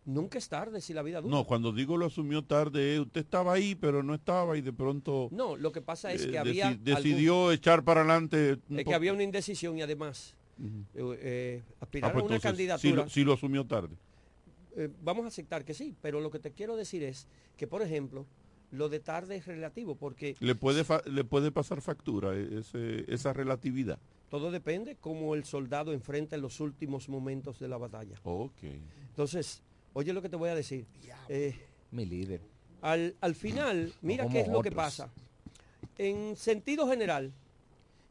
nunca es tarde si la vida dura. No, cuando digo lo asumió tarde, eh, usted estaba ahí, pero no estaba y de pronto No, lo que pasa es eh, que había deci- decidió echar para adelante. es que había una indecisión y además Ujú. eh, Ah, aspirar pues a una entonces, sí candidatura. lo, sí lo asumió tarde. Eh, vamos a aceptar que sí, pero lo que te quiero decir es que, por ejemplo, lo de tarde es relativo porque Le puede fa- le puede pasar factura eh, ese- esa relatividad. todo depende cómo el soldado enfrenta los últimos momentos de la batalla. Ok. Entonces, oye lo que te voy a decir. Eh, Mi líder. al, al final, mira qué es lo que pasa. En sentido general,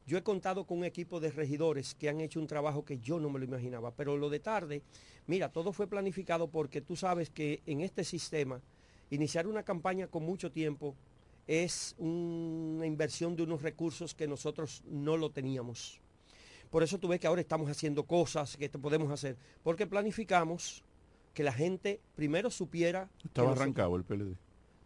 yo he contado con un equipo de regidores que han hecho un trabajo que yo no me lo imaginaba, pero lo de tarde, mira, todo fue planificado porque tú sabes que en este sistema, iniciar una campaña con mucho tiempo es una inversión de unos recursos que nosotros no lo teníamos. Por eso tú ves que ahora estamos haciendo cosas que podemos hacer, porque planificamos que la gente primero supiera... Estaba arrancado el PLD.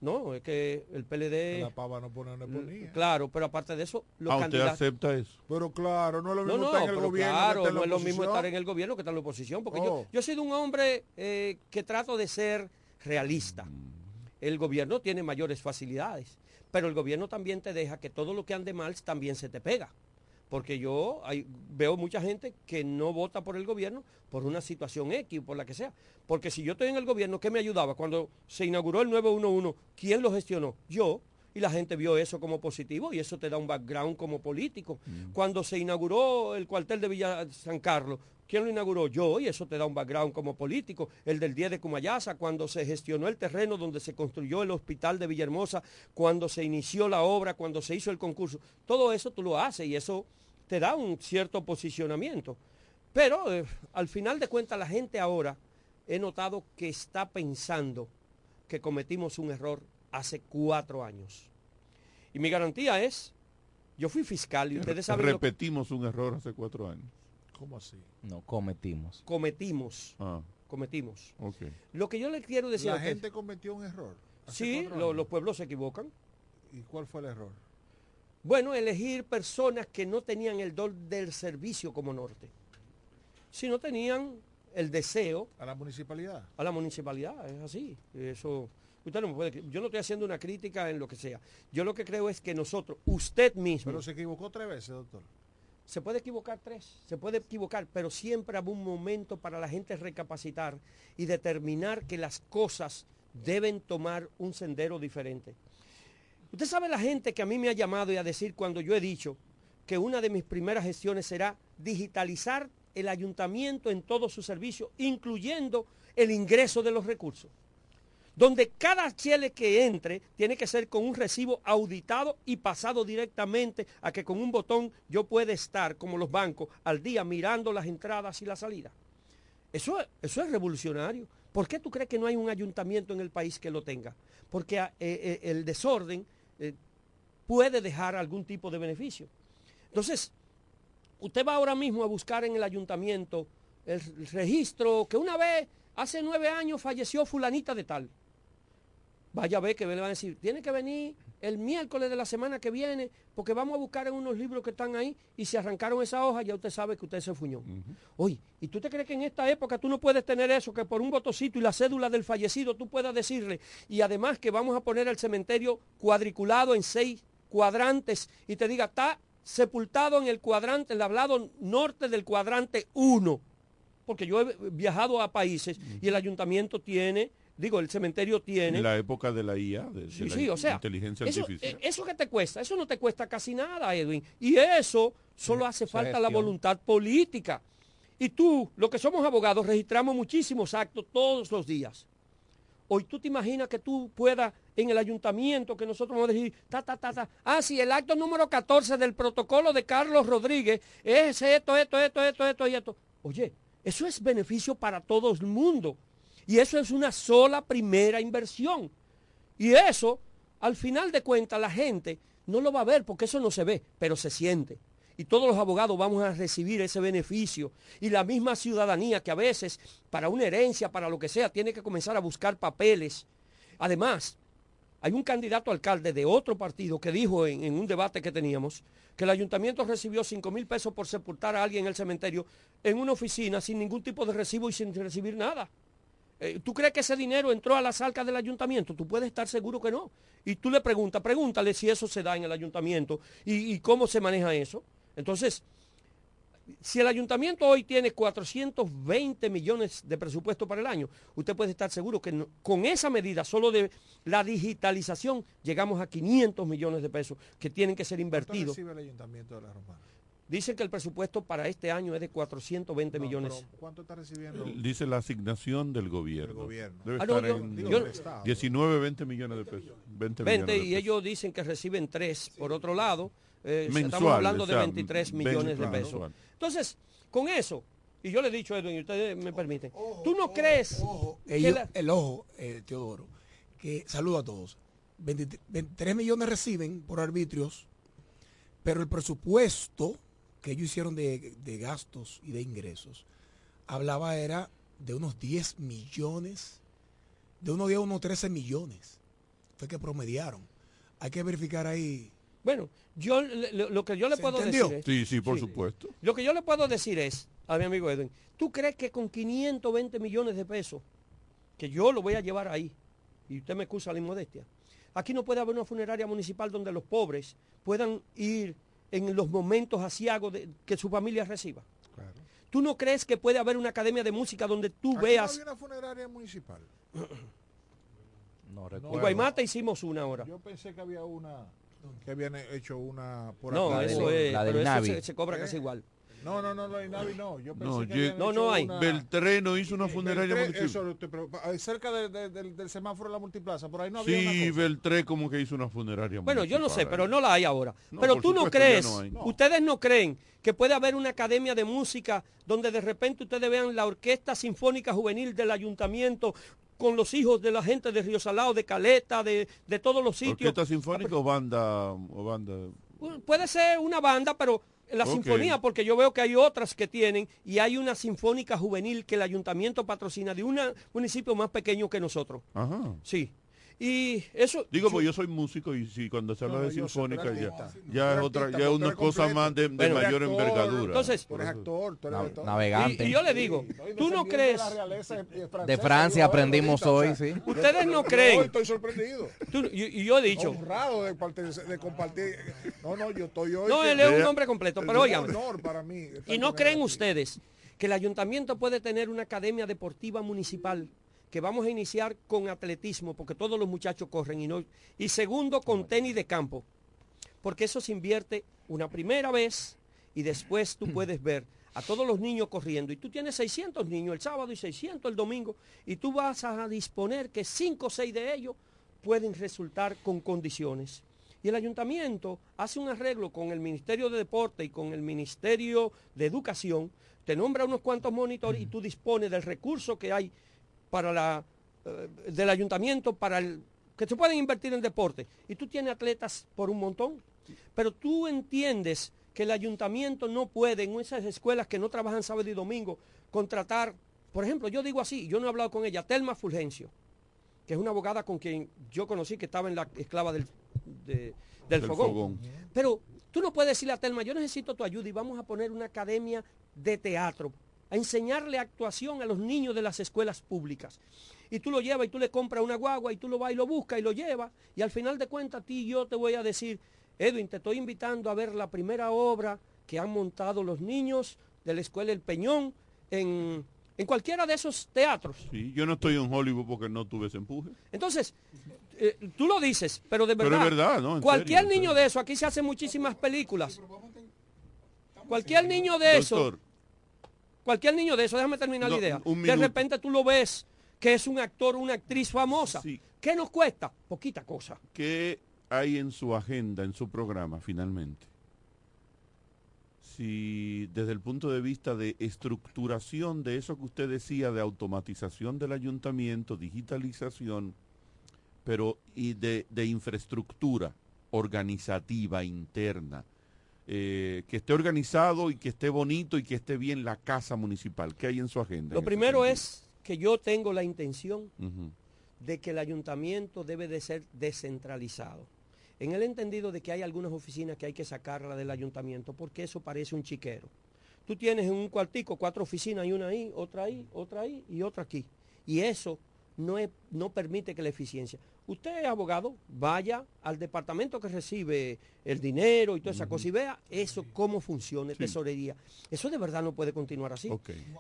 No, es que el PLD... La pava no pone, no ponía. Claro, pero aparte de eso, los Ah, usted candidatos... acepta eso. Pero claro, no es lo No, mismo no, estar en el pero gobierno claro, que estar en no la es lo mismo oposición. estar en el gobierno que estar en la oposición, porque yo, Oh. yo he sido un hombre eh, que trato de ser realista. El gobierno tiene mayores facilidades, pero el gobierno también te deja que todo lo que ande mal también se te pega. Porque yo hay- veo mucha gente que no vota por el gobierno por una situación X, por la que sea. Porque si yo estoy en el gobierno, ¿qué me ayudaba? Cuando se inauguró el 911, ¿quién lo gestionó? Yo. Y la gente vio eso como positivo y eso te da un background como político. Cuando se inauguró el cuartel de Villa San Carlos, ¿Quién lo inauguró? Yo, y eso te da un background como político. El del 10 de Cumayasa, cuando se gestionó el terreno donde se construyó el hospital de Villahermosa, cuando se inició la obra, cuando se hizo el concurso. Todo eso tú lo haces y eso te da un cierto posicionamiento. Pero eh, al final de cuentas la gente ahora he notado que está pensando que cometimos un error hace cuatro años. Y mi garantía es, yo fui fiscal y ustedes saben... que- Repetimos un error hace cuatro años. ¿Cómo así? No, cometimos. cometimos. Ah, Cometimos. Lo que yo le quiero decir a La gente cometió un error. Sí, lo- los pueblos se equivocan. ¿Y cuál fue el error? Bueno, elegir personas que no tenían el don del servicio como norte, sino tenían el deseo ¿A la municipalidad? a la municipalidad, es así. Eso, usted no me puede, yo no estoy haciendo una crítica en lo que sea. Yo lo que creo es que nosotros, usted mismo, Pero se equivocó tres veces, doctor. Se puede equivocar tres, se puede equivocar, pero siempre habrá un momento para la gente recapacitar y determinar que las cosas deben tomar un sendero diferente. Usted sabe la gente que a mí me ha llamado y a decir cuando yo he dicho que una de mis primeras gestiones será digitalizar el ayuntamiento en todo su servicio, incluyendo el ingreso de los recursos donde cada chele que entre tiene que ser con un recibo auditado y pasado directamente a que con un botón yo pueda estar, como los bancos, al día mirando las entradas y las salidas. Eso, es- eso es revolucionario. ¿Por qué tú crees que no hay un ayuntamiento en el país que lo tenga? Porque ah, eh, eh, el desorden eh, puede dejar algún tipo de beneficio. Entonces, usted va ahora mismo a buscar en el ayuntamiento el registro que una vez, hace nueve años, falleció fulanita de tal. Vaya a ver que le van a decir, tiene que venir el miércoles de la semana que viene, porque vamos a buscar en unos libros que están ahí y si arrancaron esa hoja, ya usted sabe que usted se fuñó. Oye, ¿y tú te crees que en esta época tú no puedes tener eso, que por un botocito y la cédula del fallecido tú puedas decirle, y además que vamos a poner el cementerio cuadriculado en seis cuadrantes y te diga, está sepultado en el cuadrante, en el lado norte del cuadrante 1? Porque yo he viajado a países y el ayuntamiento tiene, digo, el cementerio tiene... En la época de la IA, de, de Sí, la sí, o sea, inteligencia eso, artificial. eh, eso que te cuesta, eso no te cuesta casi nada, Edwin. Y eso solo hace esa falta la voluntad política. Y tú, los que somos abogados, registramos muchísimos actos todos los días. Hoy tú te imaginas que tú puedas en el ayuntamiento que nosotros vamos a decir, ta, ta, ta, ta, ah, sí, el acto número 14 del protocolo de Carlos Rodríguez es esto, esto, esto, esto, esto y esto. Oye, eso es beneficio para todo el mundo. Y eso es una sola primera inversión. Y eso, al final de cuentas, la gente no lo va a ver porque eso no se ve, pero se siente. Y todos los abogados vamos a recibir ese beneficio. Y la misma ciudadanía que a veces, para una herencia, para lo que sea, tiene que comenzar a buscar papeles. Además, hay un candidato alcalde de otro partido que dijo en, en un debate que teníamos que el ayuntamiento recibió 5 mil pesos por sepultar a alguien en el cementerio en una oficina sin ningún tipo de recibo y sin recibir nada. Eh, ¿Tú crees que ese dinero entró a las arcas del ayuntamiento? Tú puedes estar seguro que no. Y tú le preguntas, pregúntale si eso se da en el ayuntamiento y, y cómo se maneja eso. Entonces, si el ayuntamiento hoy tiene 420 millones de presupuesto para el año, usted puede estar seguro que no- con esa medida, solo de la digitalización, llegamos a 500 millones de pesos que tienen que ser ¿Cuánto invertidos. recibe el ayuntamiento de la Romana? Dicen que el presupuesto para este año es de 420 No, millones. ¿Cuánto está recibiendo? Dice la asignación del gobierno. Del gobierno. Debe Ah, no, estar yo- en digo, del Estado. 19, 20 millones de pesos. 20, 20 millones de y pesos. ellos dicen que reciben 3. Por otro lado, eh, estamos hablando o de sea, 23 20, millones de pesos. Entonces, con eso, y yo le he dicho, Edwin, y ustedes me permiten, ¿tú no crees que Ellos- la- el ojo, eh, Teodoro, que saludo a todos. 23, 23 millones reciben por arbitrios, pero el presupuesto que ellos hicieron de, de gastos y de ingresos hablaba era de unos 10 millones, de unos 10 a unos 13 millones. Fue que promediaron. Hay que verificar ahí. Bueno, yo lo que yo le ¿Se puedo entendió? decir es, Sí, sí, por supuesto. lo que yo le puedo decir es a mi amigo Edwin, ¿tú crees que con 520 millones de pesos, que yo lo voy a llevar ahí, y usted me excusa la inmodestia, aquí no puede haber una funeraria municipal donde los pobres puedan ir en los momentos asiagos de, que su familia reciba? ¿Tú no crees que puede haber una academia de música donde tú Aquí no veas... había una funeraria municipal. No En recuerdo. Guaymate hicimos una ahora. Yo pensé que había una que habían hecho una por No, acá. eso es, la del pero eso Navi. se, se cobra ¿Qué? casi igual. No, no, no, no, hay Navi no. Yo pensé No, que ye- habían hecho una- Beltré no hizo una funeraria Beltré, eso, cerca de- de- del, del semáforo de la multiplaza, por ahí no había una Sí, cosa. Beltré como que hizo una funeraria Bueno, yo no sé, pero no la hay ahora. No, pero tú no crees, no hay. No. ustedes no creen que puede haber una academia de música donde de repente ustedes vean la Orquesta Sinfónica Juvenil del Ayuntamiento con los hijos de la gente de Río Salado, de Caleta, de, de todos los sitios. ¿Orquesta sinfónica o banda? O banda? Puede ser una banda, pero la sinfonía, porque yo veo que hay otras que tienen, y hay una sinfónica juvenil que el ayuntamiento patrocina de un municipio más pequeño que nosotros. Ajá. Sí. Y eso... Digo, pues yo soy músico y si cuando se habla No, de yo sinfónica ya, ya es otra, ya es una cosa más de, de Bueno, mayor actor, envergadura. entonces- Tú eres actor, tú eres de todo. navegante. Y, y yo le digo, tú no crees... De Francia aprendimos hoy, sí. Ustedes no creen. Hoy estoy sorprendido. Tú- y, y yo he dicho... Honrado de, pertenecer- de compartir. No, no, yo estoy hoy. No, él es un hombre completo, pero oigan. ¿Y no creen ustedes que el ayuntamiento puede tener una academia deportiva municipal que vamos a iniciar con atletismo, porque todos los muchachos corren y no y segundo con tenis de campo, porque eso se invierte una primera vez y después tú puedes ver a todos los niños corriendo y tú tienes 600 niños el sábado y 600 el domingo y tú vas a disponer que 5 o 6 de ellos pueden resultar con condiciones. Y el ayuntamiento hace un arreglo con el Ministerio de Deporte y con el Ministerio de Educación, te nombra unos cuantos monitores y tú dispones del recurso que hay para la, eh, del ayuntamiento para el que se pueden invertir en deporte. Y tú tienes atletas por un montón. Pero tú entiendes que el ayuntamiento no puede en esas escuelas que no trabajan sábado y domingo contratar, por ejemplo, yo digo así, yo no he hablado con ella, Telma Fulgencio, que es una abogada con quien yo conocí que estaba en la esclava del, de- del, Del fogón. fogón. Pero tú no puedes decirle a Telma, yo necesito tu ayuda y vamos a poner una academia de teatro, a enseñarle actuación a los niños de las escuelas públicas. Y tú lo llevas y tú le compras una guagua y tú lo vas y lo buscas y lo llevas. Y al final de cuentas a ti yo te voy a decir, Edwin, te estoy invitando a ver la primera obra que han montado los niños de la escuela El Peñón en, en cualquiera de esos teatros. Sí, yo no estoy en Hollywood porque no tuve ese empuje. Entonces, eh, tú lo dices, pero de Pero verdad. es verdad, ¿no? Cualquier serio, niño de eso, aquí se hacen muchísimas películas. Cualquier niño de eso, Doctor, cualquier niño de eso, déjame terminar No, la idea. un de repente tú lo ves que es un actor, una actriz famosa. ¿Qué nos cuesta? Poquita cosa. ¿qué hay en su agenda, en su programa, finalmente? Si desde el punto de vista de estructuración de eso que usted decía, de automatización del ayuntamiento, digitalización, pero y de, de infraestructura organizativa interna, eh, que esté organizado y que esté bonito y que esté bien la casa municipal. ¿Qué hay en su agenda? Lo primero es que yo tengo la intención de que el ayuntamiento debe de ser descentralizado. En el entendido de que hay algunas oficinas que hay que sacarla del ayuntamiento porque eso parece un chiquero. Tú tienes en un cuartico cuatro oficinas y una ahí, otra ahí, otra ahí y otra aquí. Y eso no, es- no permite que la eficiencia. Usted es abogado, vaya al departamento que recibe el dinero y toda esa cosa y vea eso cómo funciona, tesorería. Eso de verdad no puede continuar así.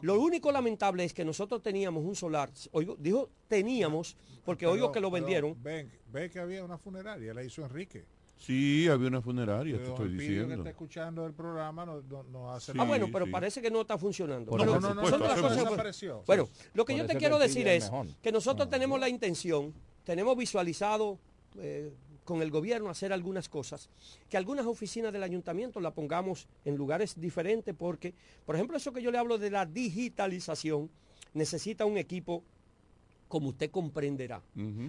Lo único lamentable es que nosotros teníamos un solar, oigo, dijo teníamos, porque oigo que lo vendieron. Ven, ve que había una funeraria, la hizo Enrique. Sí, había una funeraria, te estoy el Pidio que diciendo. está escuchando el programa no, no, no hace ah, bueno, pero parece que no está funcionando. Por las eso cosas- desapareció. Bueno, lo que yo te quiero decir es es mejor. que nosotros tenemos la intención, tenemos visualizado eh, con el gobierno hacer algunas cosas, que algunas oficinas del ayuntamiento la pongamos en lugares diferentes porque, por ejemplo, eso que yo le hablo de la digitalización, necesita un equipo como usted comprenderá,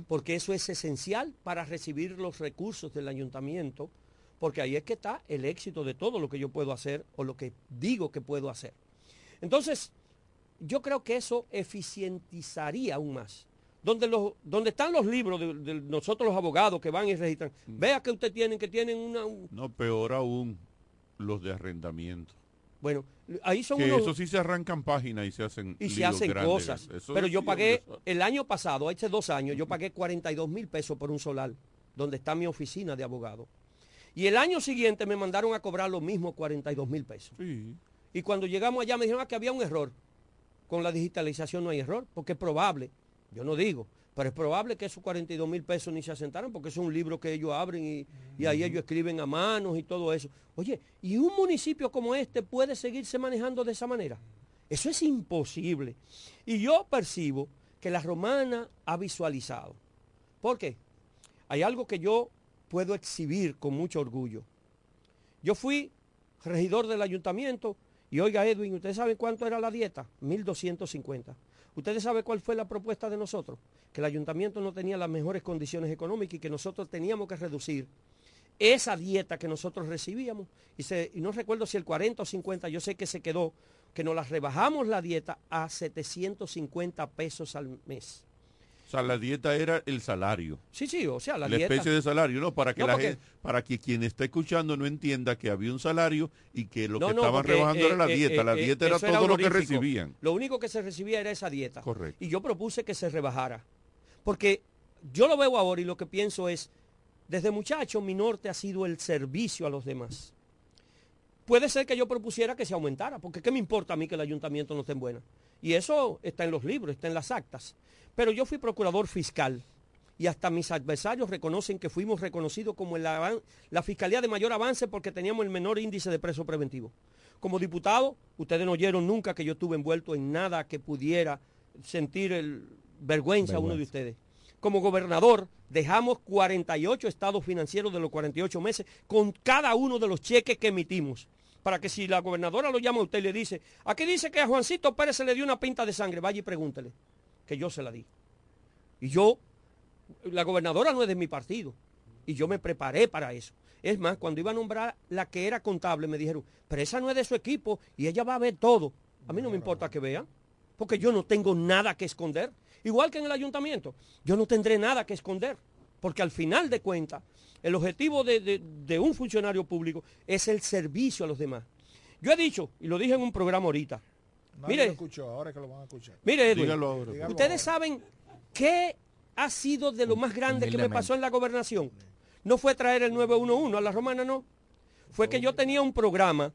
porque eso es esencial para recibir los recursos del ayuntamiento, porque ahí es que está el éxito de todo lo que yo puedo hacer o lo que digo que puedo hacer. Entonces, yo creo que eso eficientizaría aún más. Donde, los, donde están los libros de, de nosotros los abogados que van y registran, vea que usted tienen, que tienen una... un- No, peor aún, los de arrendamiento. bueno, ahí son que unos... eso sí se arrancan páginas y se hacen y se hacen grandes. cosas. Eso Pero yo sí, pagué el año pasado, hace dos años, yo pagué 42 mil pesos por un solar, donde está mi oficina de abogado. Y el año siguiente me mandaron a cobrar lo mismo 42 mil pesos. Y cuando llegamos allá me dijeron ah, que había un error. Con la digitalización no hay error, porque es probable, yo no digo, Pero es probable que esos 42 mil pesos ni se asentaran porque es un libro que ellos abren y, y ahí ellos escriben a manos y todo eso. Oye, ¿y un municipio como este puede seguirse manejando de esa manera? Eso es imposible. Y yo percibo que la romana ha visualizado. ¿Por qué? Hay algo que yo puedo exhibir con mucho orgullo. Yo fui regidor del ayuntamiento y oiga Edwin, ¿ustedes saben cuánto era la dieta? 1250. ¿Ustedes saben cuál fue la propuesta de nosotros? Que el ayuntamiento no tenía las mejores condiciones económicas y que nosotros teníamos que reducir esa dieta que nosotros recibíamos. Y, y no recuerdo si el 40 o 50, yo sé que se quedó, que nos la rebajamos la dieta a 750 pesos al mes. O sea, la dieta era el salario. Sí, sí, o sea, la, La, dieta. especie de salario, ¿no? Para que No, la porque- gente, para que quien está escuchando no entienda que había un salario y que lo No, que no, estaban porque,rebajando eh, era la eh, dieta. la eh, dieta era todo lo que recibían. Lo único que se recibía era esa dieta. Correcto. Y yo propuse que se rebajara. Porque yo lo veo ahora y lo que pienso es, desde muchacho mi norte ha sido el servicio a los demás. Puede ser que yo propusiera que se aumentara, porque ¿qué me importa a mí que el ayuntamiento no esté en buena? Y eso está en los libros, está en las actas. Pero yo fui procurador fiscal y hasta mis adversarios reconocen que fuimos reconocidos como la fiscalía de mayor avance porque teníamos el menor índice de preso preventivo. Como diputado, ustedes no oyeron nunca que yo estuve envuelto en nada que pudiera sentir el vergüenza a uno de ustedes. Como gobernador, dejamos 48 estados financieros de los 48 meses con cada uno de los cheques que emitimos. Para que si la gobernadora lo llama a usted y le dice, aquí dice que a Juancito Pérez se le dio una pinta de sangre, vaya y pregúntele, que yo se la di. Y yo, la gobernadora no es de mi partido, y yo me preparé para eso. Es más, cuando iba a nombrar la que era contable, me dijeron, pero esa no es de su equipo y ella va a ver todo. A mí no me importa que vean, porque yo no tengo nada que esconder. Igual que en el ayuntamiento, yo no tendré nada que esconder, porque al final de cuentas, el objetivo de, de- de un funcionario público es el servicio a los demás. Yo he dicho, y lo dije en un programa ahorita, Nadie lo mire, escuchó, ahora es que lo van a escuchar. Mire, Edwin, Dígalo ahora. Dígalo ustedes saben qué ha sido de lo más grande que me pasó en la gobernación. No fue traer el 911 a la romana, no. Fue que yo tenía un programa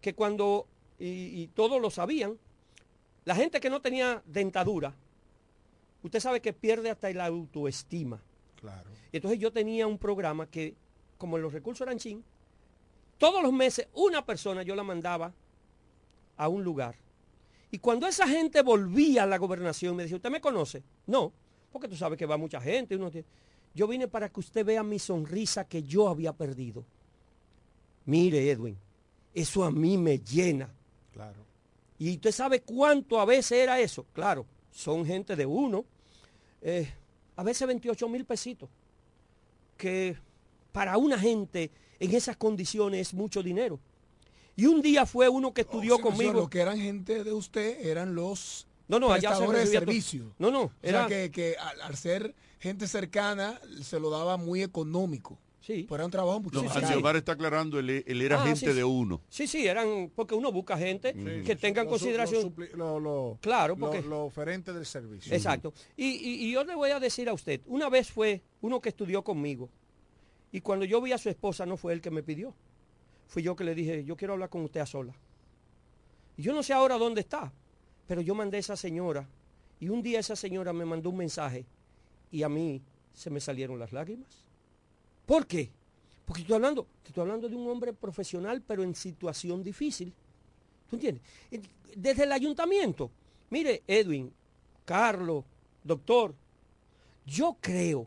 que cuando, y, y todos lo sabían, la gente que no tenía dentadura, usted sabe que pierde hasta la autoestima. Claro. Y entonces yo tenía un programa que, como los recursos eran chin, todos los meses una persona yo la mandaba a un lugar. Y cuando esa gente volvía a la gobernación, me decía, ¿usted me conoce? No, porque tú sabes que va mucha gente. uno tiene- Yo vine para que usted vea mi sonrisa que yo había perdido. Mire, Edwin, eso a mí me llena. Claro. Y usted sabe cuánto a veces era eso. Claro, son gente de uno. eh, a veces 28 mil pesitos. Que para una gente en esas condiciones es mucho dinero. Y un día fue uno que estudió conmigo. Lo que eran gente de usted eran los No, no, allá se prestadores de servicio. No, no, O era- sea, que, que al, al ser gente cercana se lo daba muy económico. Sí. Pero era un trabajo mucho No, está aclarando, él, él era Ah, gente sí, sí. de uno. Sí, sí, eran, porque uno busca gente que tengan Lo consideración. Lo, lo- lo- Claro, lo- porque- Lo, oferente del servicio. Exacto. Y, y- y yo le voy a decir a usted, una vez fue uno que estudió conmigo, y cuando yo vi a su esposa no fue él que me pidió, fui yo que le dije, yo quiero hablar con usted a sola. Y yo no sé ahora dónde está, pero yo mandé a esa señora, y un día esa señora me mandó un mensaje, y a mí se me salieron las lágrimas. ¿Por qué? Porque estoy hablando, estoy hablando de un hombre profesional, pero en situación difícil. ¿Tú entiendes? Desde el ayuntamiento. Mire, Edwin, Carlos, doctor, yo creo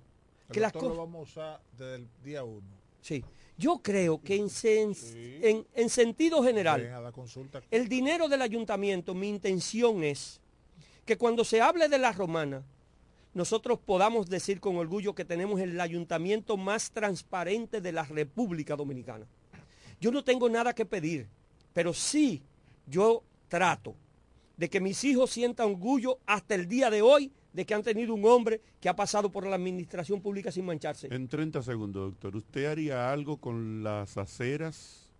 El que las cosas... lo vamos a usar desde el día uno. Sí, yo creo que en, sen- en- en sentido general, a consulta. el dinero del ayuntamiento, mi intención es que cuando se hable de la romana, nosotros podamos decir con orgullo que tenemos el ayuntamiento más transparente de la República Dominicana. Yo no tengo nada que pedir, pero sí yo trato de que mis hijos sientan orgullo hasta el día de hoy de que han tenido un hombre que ha pasado por la administración pública sin mancharse. En 30 segundos, doctor, ¿usted haría algo con las aceras?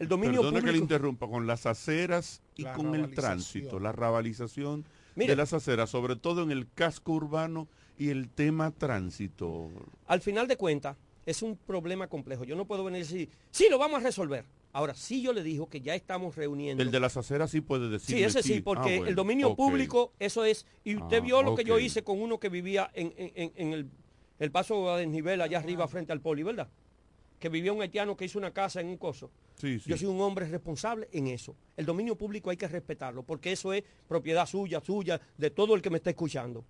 El dominio Perdone que le público. interrumpa, con las aceras y La con el tránsito, la rabalización Mire. de las aceras, sobre todo en el casco urbano y el tema tránsito. Al final de cuentas, es un problema complejo. Yo no puedo venir y decir, sí, lo vamos a resolver. Ahora, sí yo le dijo que ya estamos reuniendo. El de las aceras sí puede decir. Sí, ese sí, porque el dominio público, eso es. Y usted Ah, vio lo que yo hice con uno que vivía en, en- en- en el, el paso a desnivel allá arriba frente al poli, ¿verdad? Que vivía un haitiano que hizo una casa en un coso. Sí, sí. Yo soy un hombre responsable en eso. El dominio público hay que respetarlo, porque eso es propiedad suya, suya, de todo el que me está escuchando.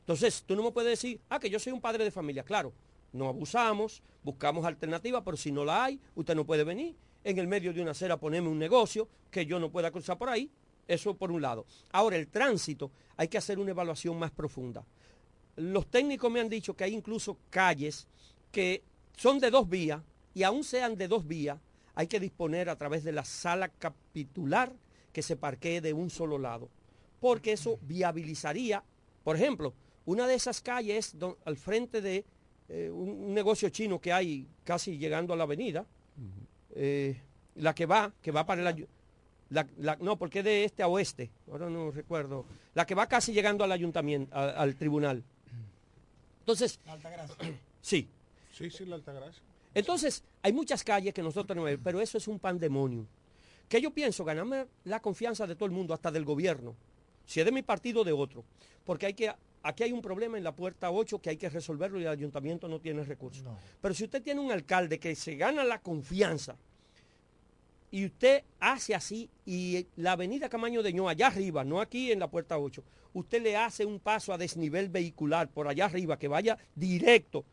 Entonces, tú no me puedes decir, ah, que yo soy un padre de familia. Claro, no abusamos, buscamos alternativas, pero si no la hay, usted no puede venir. En el medio de una acera ponerme un negocio que yo no pueda cruzar por ahí. Eso por un lado. Ahora, el tránsito, hay que hacer una evaluación más profunda. Los técnicos me han dicho que hay incluso calles que son de dos vías y aún sean de dos vías, hay que disponer a través de la sala capitular que se parquee de un solo lado, porque eso viabilizaría, por ejemplo, una de esas calles es don- al frente de eh, un, un negocio chino que hay casi llegando a la avenida, eh, la que va, que va para el la- la- no, porque es de este a oeste, ahora no recuerdo, la que va casi llegando al ayuntamiento, a- al tribunal. Entonces, sí, Sí, sí, la Altagracia. Entonces, hay muchas calles que nosotros tenemos, pero eso es un pandemonium. Que yo pienso ganarme la confianza de todo el mundo, hasta del gobierno, si es de mi partido o de otro. Porque hay que, aquí hay un problema en la puerta 8 que hay que resolverlo y el ayuntamiento no tiene recursos. Pero si usted tiene un alcalde que se gana la confianza y usted hace así y la avenida Camaño de Ño, allá arriba, no aquí en la puerta 8, usted le hace un paso a desnivel vehicular por allá arriba que vaya directo.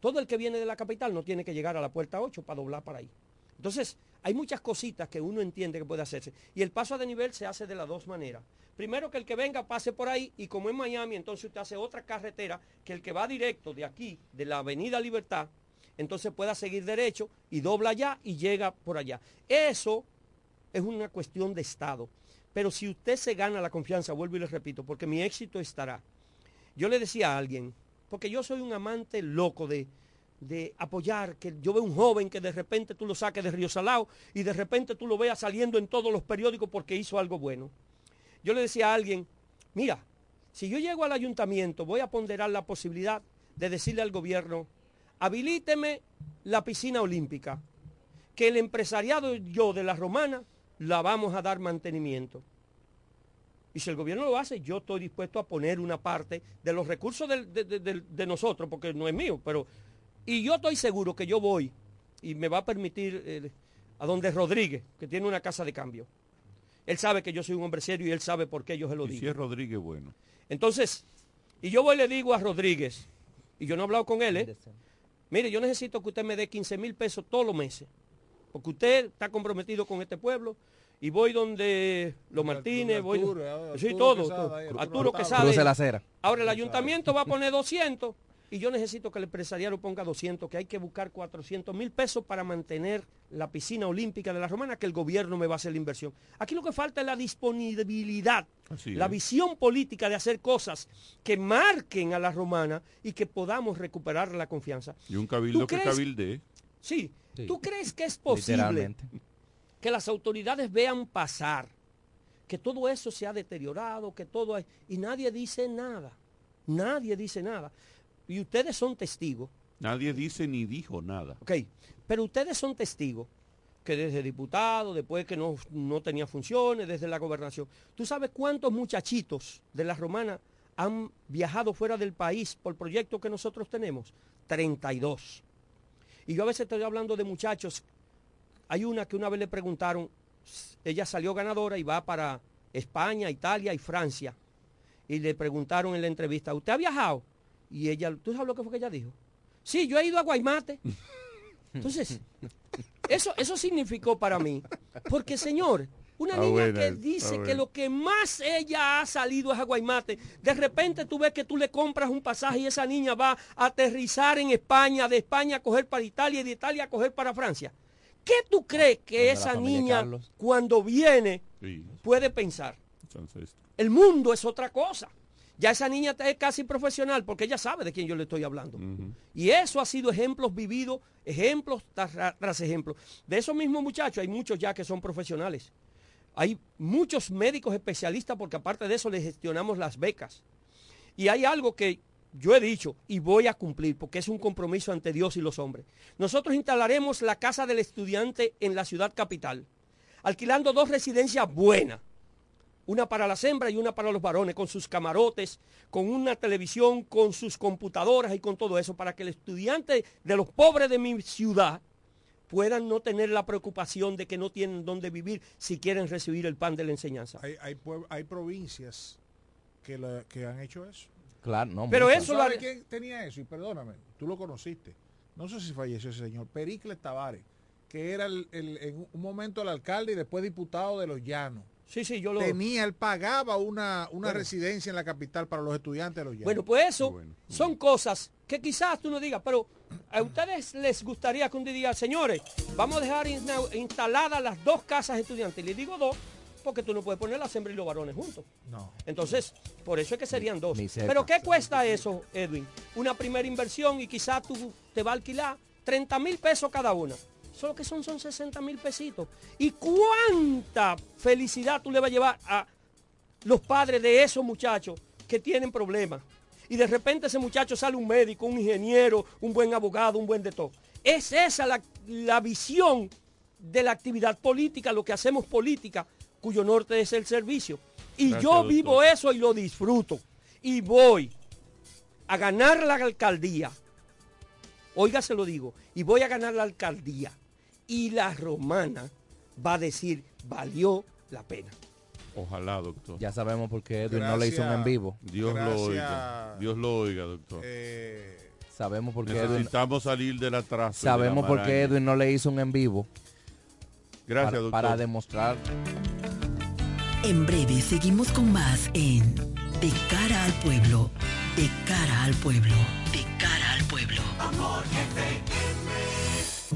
Todo el que viene de la capital no tiene que llegar a la puerta 8 para doblar para ahí. Entonces, hay muchas cositas que uno entiende que puede hacerse. Y el paso a desnivel se hace de las dos maneras. Primero que el que venga pase por ahí y como en Miami, entonces usted hace otra carretera que el que va directo de aquí, de la Avenida Libertad, entonces pueda seguir derecho y dobla allá y llega por allá. Eso es una cuestión de Estado. Pero si usted se gana la confianza, vuelvo y le repito, porque mi éxito estará. Yo le decía a alguien, porque yo soy un amante loco de, de apoyar, que yo veo un joven que de repente tú lo saques de Río Salao y de repente tú lo veas saliendo en todos los periódicos porque hizo algo bueno. Yo le decía a alguien, mira, si yo llego al ayuntamiento, voy a ponderar la posibilidad de decirle al gobierno, habilíteme la piscina olímpica, que el empresariado yo de la romana la vamos a dar mantenimiento. Y si el gobierno lo hace, yo estoy dispuesto a poner una parte de los recursos de, de- de- de nosotros, porque no es mío, pero... Y yo estoy seguro que yo voy y me va a permitir eh, a donde Rodríguez, que tiene una casa de cambio. Él sabe que yo soy un hombre serio y él sabe por qué yo se lo Y digo. si es Rodríguez, bueno. Entonces, y yo voy y le digo a Rodríguez, y yo no he hablado con él, ¿eh? mire, yo necesito que usted me dé 15 mil pesos todos los meses, porque usted está comprometido con este pueblo, y voy donde los Martínez, voy... Arturo, sí, todo, Quesada, Arturo Arturo Hurtado. Quesada. Cruce la acera. Ahora el ayuntamiento va a poner 200 y yo necesito que el empresariado ponga 200, que hay que buscar 400 mil pesos para mantener la piscina olímpica de la Romana, que el gobierno me va a hacer la inversión. Aquí lo que falta es la disponibilidad, Así la es. visión política de hacer cosas que marquen a la Romana y que podamos recuperar la confianza. Y un cabildo ¿Tú que crees- cabilde. Sí, Sí. ¿tú crees que es posible Literalmente. Que las autoridades vean pasar, que todo eso se ha deteriorado, que todo hay, y nadie dice nada, nadie dice nada. Y ustedes son testigos, Nadie dice ni dijo nada. ok, pero ustedes son testigos que desde diputado, después que no, no tenía funciones, desde la gobernación, ¿tú sabes cuántos muchachitos de la romana han viajado fuera del país por proyectos que nosotros tenemos? 32. Y yo a veces estoy hablando de muchachos hay una que una vez le preguntaron, ella salió ganadora y va para España, Italia y Francia. Y le preguntaron en la entrevista, ¿usted ha viajado? Y ella, ¿tú sabes lo que fue que ella dijo? Sí, yo he ido a Guaymate. Entonces, eso, eso significó para mí. Porque, señor, una Ah, niña buena, que ah, dice que lo que más ella ha salido es a Guaymate, de repente tú ves que tú le compras un pasaje y esa niña va a aterrizar en España, de España a coger para Italia y de Italia a coger para Francia. ¿Qué tú crees que esa niña Carlos. cuando viene Sí, puede pensar? El mundo es otra cosa. Ya esa niña es casi profesional porque ella sabe de quién yo le estoy hablando. Y eso ha sido ejemplos vividos, ejemplos tras, tras ejemplos. De esos mismos muchachos hay muchos ya que son profesionales. Hay muchos médicos especialistas porque aparte de eso les gestionamos las becas. Y hay algo que yo he dicho y voy a cumplir porque es un compromiso ante Dios y los hombres. Nosotros instalaremos la casa del estudiante en la ciudad capital, alquilando dos residencias buenas, una para las hembras y una para los varones, con sus camarotes, con una televisión, con sus computadoras y con todo eso, para que el estudiante de los pobres de mi ciudad puedan no tener la preocupación de que no tienen dónde vivir si quieren recibir el pan de la enseñanza. Hay, hay, provincias que, que han hecho eso. Claro, no. Pero eso lo ¿Sabe haré- quién tenía eso? Y perdóname, tú lo conociste. No sé si falleció ese señor. Pericles Tavares, que era el- el- en un momento el alcalde y después diputado de Los Llanos. Sí, sí, yo lo... Tenía, él pagaba una, una Bueno. residencia en la capital para los estudiantes de Los Llanos. Bueno, pues eso son cosas que quizás tú no digas, pero a ustedes les gustaría que un día diga, señores, vamos a dejar instaladas las dos casas estudiantes. Y le digo dos, porque tú no puedes poner la hembras y los varones juntos. No. Entonces, por eso es que serían dos. Pero ¿qué cuesta eso, Edwin? Una primera inversión y quizás tú te va a alquilar 30 mil pesos cada una. Solo que son, son 60 mil pesitos. ¿Y cuánta felicidad tú le vas a llevar a los padres de esos muchachos que tienen problemas? Y de repente ese muchacho sale un médico, un ingeniero, un buen abogado, un buen de todo. Es esa la, la visión de la actividad política, lo que hacemos política, cuyo norte es el servicio. Y Gracias, yo doctor. vivo eso y lo disfruto. Y voy a ganar la alcaldía. Oiga, se lo digo. Y voy a ganar la alcaldía. Y la romana va a decir, valió la pena. Ojalá, doctor. Ya sabemos por qué Edwin no le hizo un en vivo. Dios lo oiga. Dios lo oiga, doctor. Eh, Sabemos por qué Edwin, Necesitamos salir del atraso. y de la sabemos por qué. Edwin no le hizo un en vivo. Gracias, para, doctor. para demostrar. En breve seguimos con más en De cara al pueblo, de cara al pueblo, de cara al pueblo.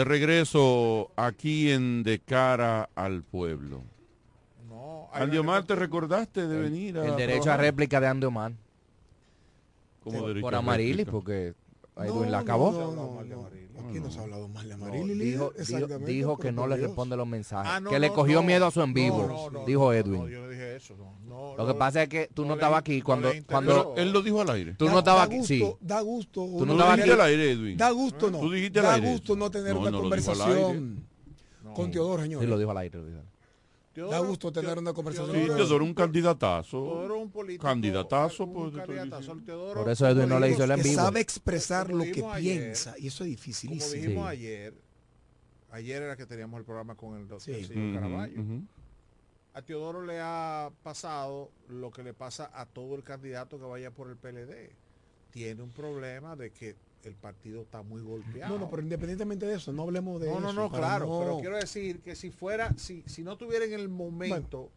De regreso aquí en De cara al pueblo. hay Andy Omar, ¿te recordaste de venir a El derecho a réplica de Andy Omar. ¿Cómo Por- por Amarilis, porque No, Edwin la no, acabó. no, no, no. Aquí no se ha hablado mal de No, Amaril. dijo, dijo, dijo que no le responde los mensajes. Ah, no, que le cogió miedo a su en vivo, dijo Edwin. no, yo no dije eso. Lo que pasa es que tú no, le- estabas aquí cuando, le cuando él lo dijo al aire. Tú Da- no estabas da aquí, gusto, sí. Da gusto. Tú no estabas aquí. al aire, Edwin. Da gusto, no. Tú dijiste al da aire gusto eso. no tener una conversación con Teodoro, señor. Sí, lo dijo al aire. lo dijo. Da gusto tener una conversación. Sí, Teodoro un candidatazo. Teodoro un político, Candidatazo, un pues. candidatazo. Teodoro, Por eso Edwin no le hizo el en que vivo. sabe expresar Como lo que dijimos ayer, piensa y eso es Como dificilísimo. dijimos Sí. ayer, ayer era que teníamos el programa con el doctor Sí. Silvio Ujú, Caraballo. ujú. A Teodoro le ha pasado lo que le pasa a todo el candidato que vaya por el PLD. Tiene un problema de que el partido está muy golpeado. No, no, pero independientemente de eso, no hablemos de No, eso. no, no, claro, no- pero quiero decir que si fuera, si, si no tuviera en el momento,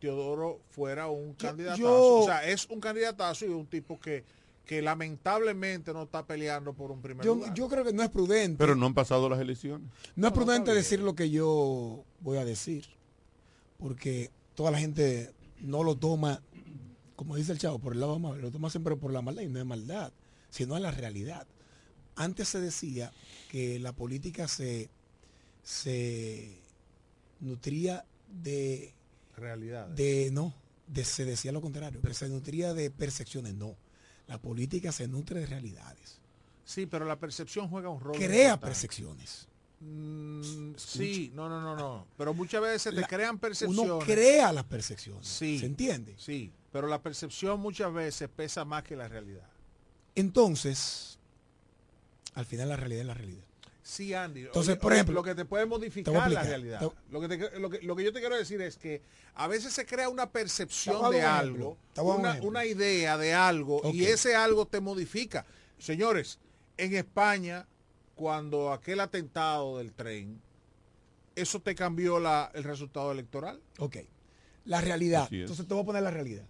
Teodoro fuera un candidatazo. yo- o sea, es un candidatazo y un tipo que, que lamentablemente no está peleando por un primer yo, lugar. yo creo que no es prudente. Pero no han pasado las elecciones. No es No, prudente decir lo que yo voy a decir, porque toda la gente no lo toma, como dice el chavo, por el lado amable, lo toma siempre por la maldad y no es maldad, sino es la realidad. Antes se decía que la política se, se nutría de, Realidad. de no, de, se decía lo contrario, que se nutría de percepciones, no. La política se nutre de realidades. Sí, pero la percepción juega un rol. Crea percepciones. Mm, sí, no, no, no, no. Pero muchas veces te La- crean percepciones. Uno crea las percepciones. Sí. ¿Se entiende? Sí, pero la percepción muchas veces pesa más que la realidad. Entonces, al final la realidad es la realidad. Sí, Andy. Entonces, Oye, por oye, ejemplo, lo que te puede te modificar la realidad. Te- Lo que, te- lo, que, lo que yo te quiero decir es que a veces se crea una percepción de algo, una, idea de algo, y ese algo te modifica. Señores, en España, cuando aquel atentado del tren, ¿eso te cambió la, el resultado electoral? Ok. La realidad. Entonces te voy a poner la realidad.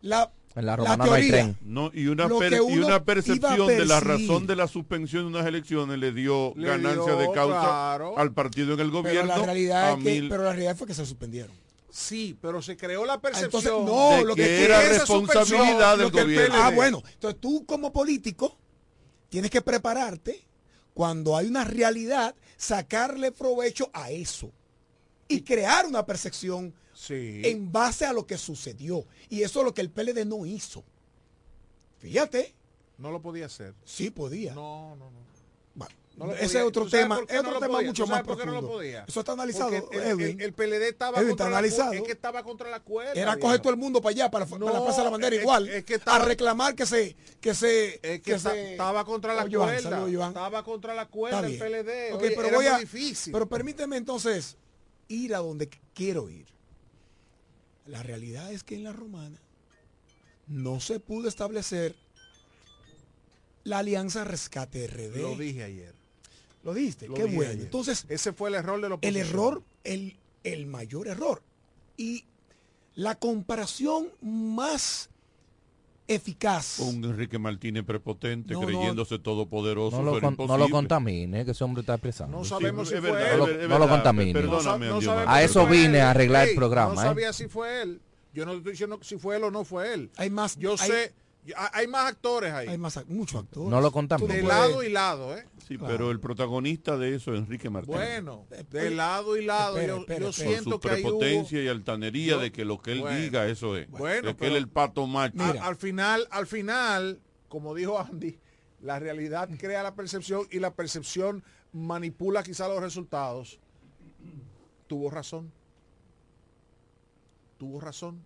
La, En la la romana no hay teoría. tren. No, y una, per- y una percepción de la razón de la suspensión de unas elecciones le dio Le ganancia dio, de causa claro. al partido en el Pero gobierno. la realidad es que, mil- pero la realidad fue que se suspendieron. Sí, pero se creó la Ah, percepción. Entonces, no, de lo que que, era esa responsabilidad del lo que el gobierno. Ah, bueno. Entonces tú como político tienes que prepararte cuando hay una realidad, sacarle provecho a eso y crear una percepción Sí. en base a lo que sucedió. Y eso es lo que el PLD no hizo. Fíjate, No lo podía hacer. sí podía. No, no, no. Bueno, No ese es otro ¿Tú sabes tema, es otro tema mucho ¿Tú sabes más qué no lo profundo. podía? Eso está analizado, el, Edwin. el- el PLD estaba Edwin, contra la analizado. es que estaba contra la cuerda. Era viejo. coger todo el mundo para allá, para, la- para la Plaza de la Bandera es- igual, es que a estaba- reclamar que se, que se, Es que, se- estaba contra la Oh, Joan, cuerda. saludos, Joan. Estaba contra la cuerda el. PLD. Ok, Oye, pero era voy a, difícil. pero permíteme entonces ir a donde quiero ir. La realidad es que en la romana no se pudo establecer la alianza Rescate RD. Lo dije ayer. Lo diste, Lo qué bueno. ayer. Entonces, ese fue el error de la el error, el, el mayor error. Y la comparación más eficaz. Un Enrique Martínez prepotente, No, no. creyéndose todopoderoso. No lo, con- no lo contamine, que ese hombre está expresando. No sabemos Sí, si fue verdad, él. No lo- es no verdad, lo contamine. No no. A eso vine a arreglar el Ey, programa, No ¿eh? sabía si fue él. Yo no estoy diciendo si fue él o no fue él. Hay más. Yo hay- sé. Hay más actores ahí. Hay más, muchos actores. No lo Tú contamine. de lado y lado, ¿eh? Sí, Claro. pero el protagonista de eso es Enrique Martínez. Bueno, Eh, de lado y lado. yo yo. Por siento su que hubo- prepotencia y altanería Yo- de que lo que él Bueno. diga, eso es. Bueno, es que pero- él el pato macho. Al final, al final, como dijo Andy, la realidad crea la percepción y la percepción manipula quizá los resultados. Tuvo razón. Tuvo razón.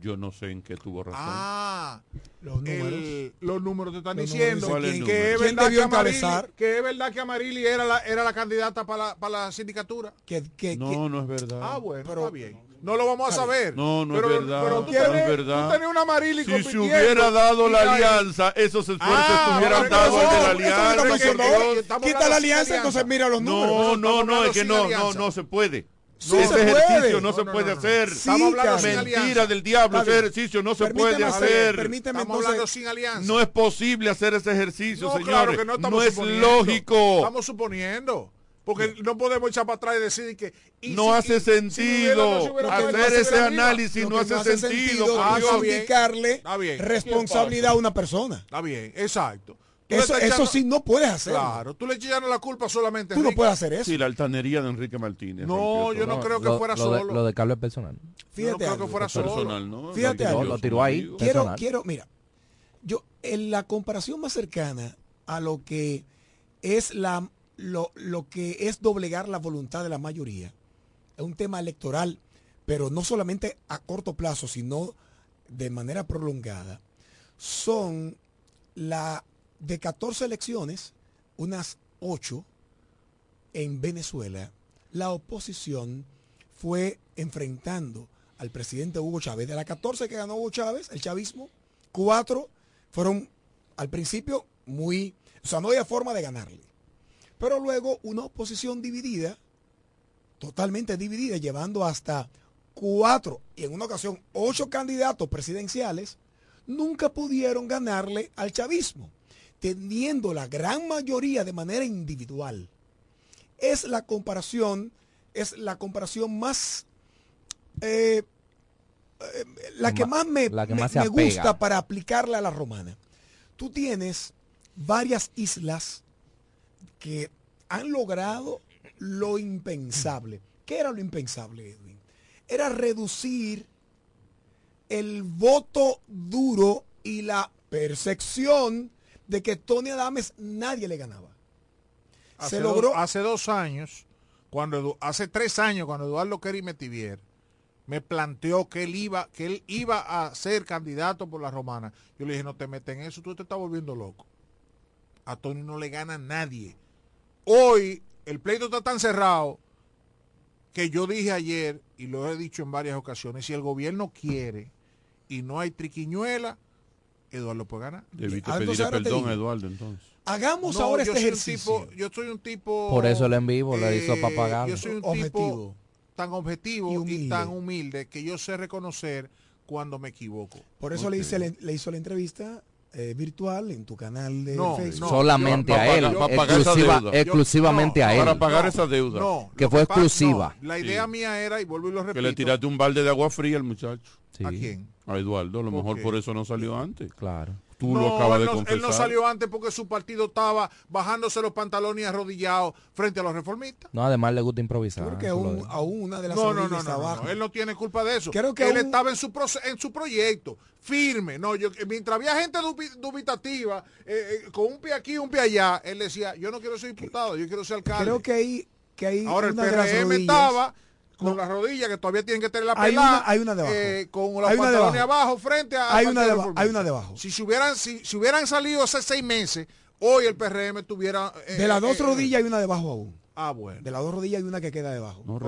Yo no sé en qué tuvo razón. Ah, Los números. el- los números te están Los diciendo números que, quién- es verdad que encabezar. que es verdad que Amarili era la, era la candidata para la, para la sindicatura. que, que- no, que- no es verdad. Ah, bueno, Pero- está bien. No lo vamos a saber. No, no es Pero- verdad. Pero tú no es verdad. tú tenés una Amarili si se hubiera dado la alianza, esos esfuerzos Ah, estuvieran pero dados eso- de la alianza. no, Quita la alianza, alianza. entonces mira los números. No, no, no, es que no, no, no se puede. Sí ese se ejercicio puede. no, No, se no, puede no, no. hacer. Sí, Estamos hablando. Mentira del diablo, ese ejercicio no se puede hacer- hacer. Permíteme Estamos entonces. hablando sin alianza. No es posible hacer ese ejercicio, No, señores. claro que no estamos es lógico. Estamos suponiendo. Porque no podemos echar para atrás y decir que... y No si- hace y- si sentido hubiera- no hacer ese análisis, no que hace sentido. por Ah, es Dios. está bien. indicarle Está bien. responsabilidad a una persona. Está bien, exacto. Eso, eso sí no puedes hacerlo. Claro, tú le echas la culpa solamente a Tú no puedes hacer eso. Sí, la altanería de Enrique Martínez. No, yo no creo que lo, fuera lo de- solo. lo de Carlos es personal. Yo no Fíjate creo algo. que fuera solo. personal, ¿no? Fíjate Lo- tiró ahí. Quiero, personal. quiero, mira, yo, en la comparación más cercana a lo que es la, lo, lo que es doblegar la voluntad de la mayoría, es un tema electoral, pero no solamente a corto plazo, sino de manera prolongada, son la de 14 elecciones, unas 8 en Venezuela, la oposición fue enfrentando al presidente Hugo Chávez. De las 14 que ganó Hugo Chávez, el chavismo, cuatro fueron al principio muy... O sea, no había forma de ganarle. Pero luego una oposición dividida, totalmente dividida, llevando hasta cuatro y en una ocasión ocho candidatos presidenciales, nunca pudieron ganarle al chavismo, teniendo la gran mayoría de manera individual. Es la comparación, es la comparación más eh, eh, la que más me, la que más me gusta para aplicarla a la romana. Tú tienes varias islas que han logrado lo impensable. ¿Qué era lo impensable, Edwin? Era reducir el voto duro y la percepción de que Tony Adames nadie le ganaba. Hace Se dos- logró. hace dos años, cuando hace tres años, cuando Eduardo Kerry Metivier me planteó que él iba, que él iba a ser candidato por la romana. Yo le dije, no te metes en eso, tú te estás volviendo loco. A Tony no le gana nadie. Hoy el pleito está tan cerrado que yo dije ayer, y lo he dicho en varias ocasiones, si el gobierno quiere y no hay triquiñuela, Eduardo puede ganar. Debiste Ah, te perdón a Eduardo entonces. Hagamos No, ahora este ejercicio. tipo- yo soy un tipo. Por eso el en vivo le hizo para eh, pagarlo. Yo soy un Objetivo. tipo tan objetivo Y tan humilde que yo sé reconocer cuando me equivoco. Por eso Ok. le, hice, le, le hizo la entrevista eh, virtual en tu canal de No, Facebook. no. Solamente a él. pagar- exclusiva- deuda. exclusivamente Yo- a él. Para pagar No, esa deuda. No, Que fue exclusiva. no, la Sí. idea mía era, y vuelvo y lo Que repito. le tiraste un balde de agua fría al muchacho. Sí, ¿A quién? A Eduardo, a lo ¿Por mejor por eso no salió antes. Claro. Tú no, lo acabas él de no, confesar. él no salió antes porque su partido estaba bajándose los pantalones y arrodillado frente a los reformistas. No, además le gusta improvisar. Creo que aún, aún una de las No, no, no, no, él no tiene culpa de eso. Creo que él aún- estaba en su en su proyecto, firme. No, yo mientras había gente dubi- dubitativa, eh, eh, con un pie aquí, un pie allá, él decía, yo no quiero ser diputado, yo quiero ser alcalde. Creo que ahí, que ahí Ahora el una de las PRM estaba con las rodillas que todavía tienen que tener la Hay pelada, una- hay una debajo. eh, con los Hay una pantalones debajo. abajo frente a Hay una Partido deba- Reformista. hay una debajo. Si, se hubieran, si, si hubieran salido hace seis meses, hoy el PRM tuviera... eh, De las dos eh, rodillas hay una debajo aún. Ah, bueno. De las dos rodillas hay una que queda debajo. No.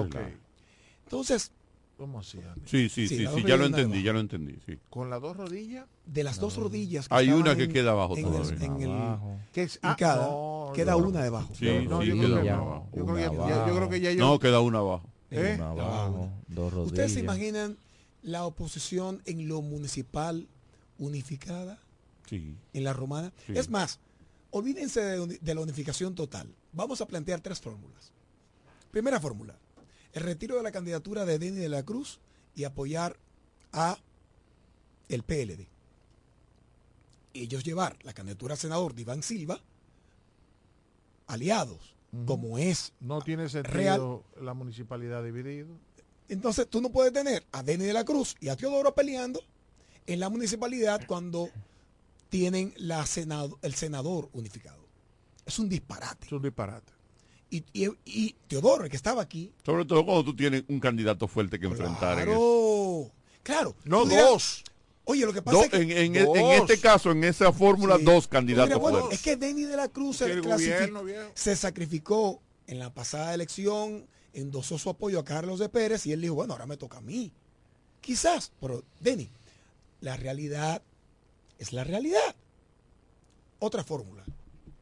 Entonces, ¿Cómo así? Sí, sí, Sí, sí, dos ya lo entendí, debajo. ya lo entendí, sí. Con las dos rodillas. de las dos rodillas Hay una que en- queda abajo en el- todavía. en el- Abajo. Que es, y cada, no, queda no, una debajo. Sí, no, sí, yo queda creo que una ya, abajo. Yo creo, que, Una ya- yo creo que ya yo... No, queda una abajo. ¿Eh? Una abajo, dos rodillas. ¿Ustedes se imaginan la oposición en lo municipal unificada Sí. en la romana? Sí. Es más, olvídense de, la unificación total. Vamos a plantear tres fórmulas. Primera fórmula, el retiro de la candidatura de Denny de la Cruz y apoyar a el PLD. Ellos llevar la candidatura a senador de Iván Silva, aliados, como es No tiene sentido Real. la municipalidad dividida. Entonces tú no puedes tener a Denny de la Cruz y a Teodoro peleando en la municipalidad cuando tienen la senado, el senador unificado. Es un disparate. Es un disparate. Y, y- y Teodoro, el que estaba aquí, Sobre todo cuando tú tienes un candidato fuerte que enfrentar. en eso. claro, claro. No, dos. Oye, lo que pasa Do- es que en, en- en Dos. este caso, en esa fórmula, Sí. dos candidatos dirás, bueno, es que Denny de la Cruz se, gobierno, se sacrificó en la pasada elección, endosó su apoyo a Carlos de Pérez y él dijo, bueno, ahora me toca a mí. Quizás, pero Denny, la realidad es la realidad. Otra fórmula.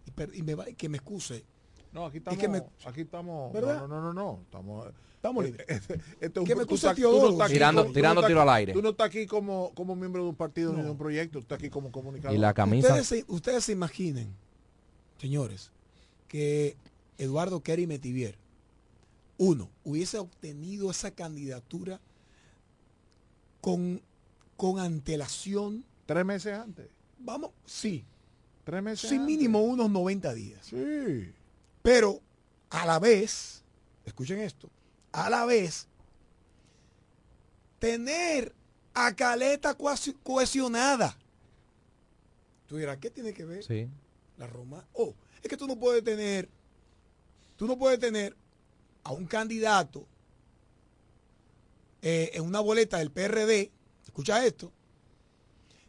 Y, per- y me va- que me excuse. No, aquí estamos. que me- aquí estamos. ¿Verdad? No, no, no, no. Estamos. Estamos eh, libres. eh, este es un- Que me Teodoro. Tirando- como- tirando estás tiro aquí- al aire. Tú no estás aquí como, como miembro de un partido ni No. de un proyecto, tú estás aquí como comunicador. Y la camisa. Ustedes se, ustedes se imaginen, señores, que Eduardo Kerry Metivier, uno, hubiese obtenido esa candidatura con, con antelación, Tres meses antes. vamos, sí, Tres meses sí antes. mínimo unos 90 días. Sí. Pero a la vez, escuchen esto, a la vez, tener a Caleta cohesionada. Tú dirás, ¿qué tiene que ver Sí. la Roma? Oh, es que tú no puedes tener, tú no puedes tener a un candidato eh, en una boleta del PRD, escucha esto,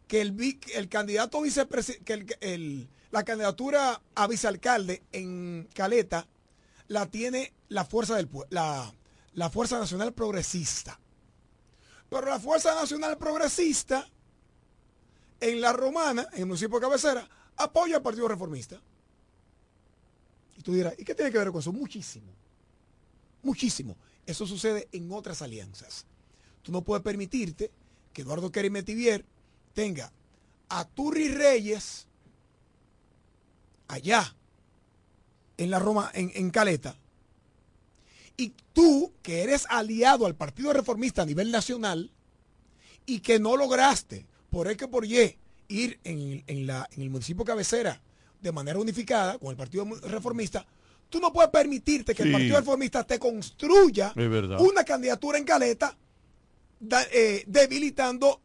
que el, el candidato vicepresidente, que el- el- la candidatura a vicealcalde en Caleta la tiene la Fuerza del la, Fuerza Nacional Progresista. Pero la Fuerza Nacional Progresista en la Romana, en el municipio de Cabecera, apoya al Partido Reformista. Y tú dirás, ¿y qué tiene que ver con eso? Muchísimo. Muchísimo. Eso sucede en otras alianzas. Tú no puedes permitirte que Eduardo Kerry Metivier tenga a Turri Reyes allá en la Roma, en, en Caleta, y tú, que eres aliado al Partido Reformista a nivel nacional, y que no lograste, por X que por Y, ir en, en la, en el municipio cabecera de manera unificada con el Partido Reformista, tú no puedes permitirte que el. Partido Reformista te construya una candidatura en Caleta da- eh, debilitando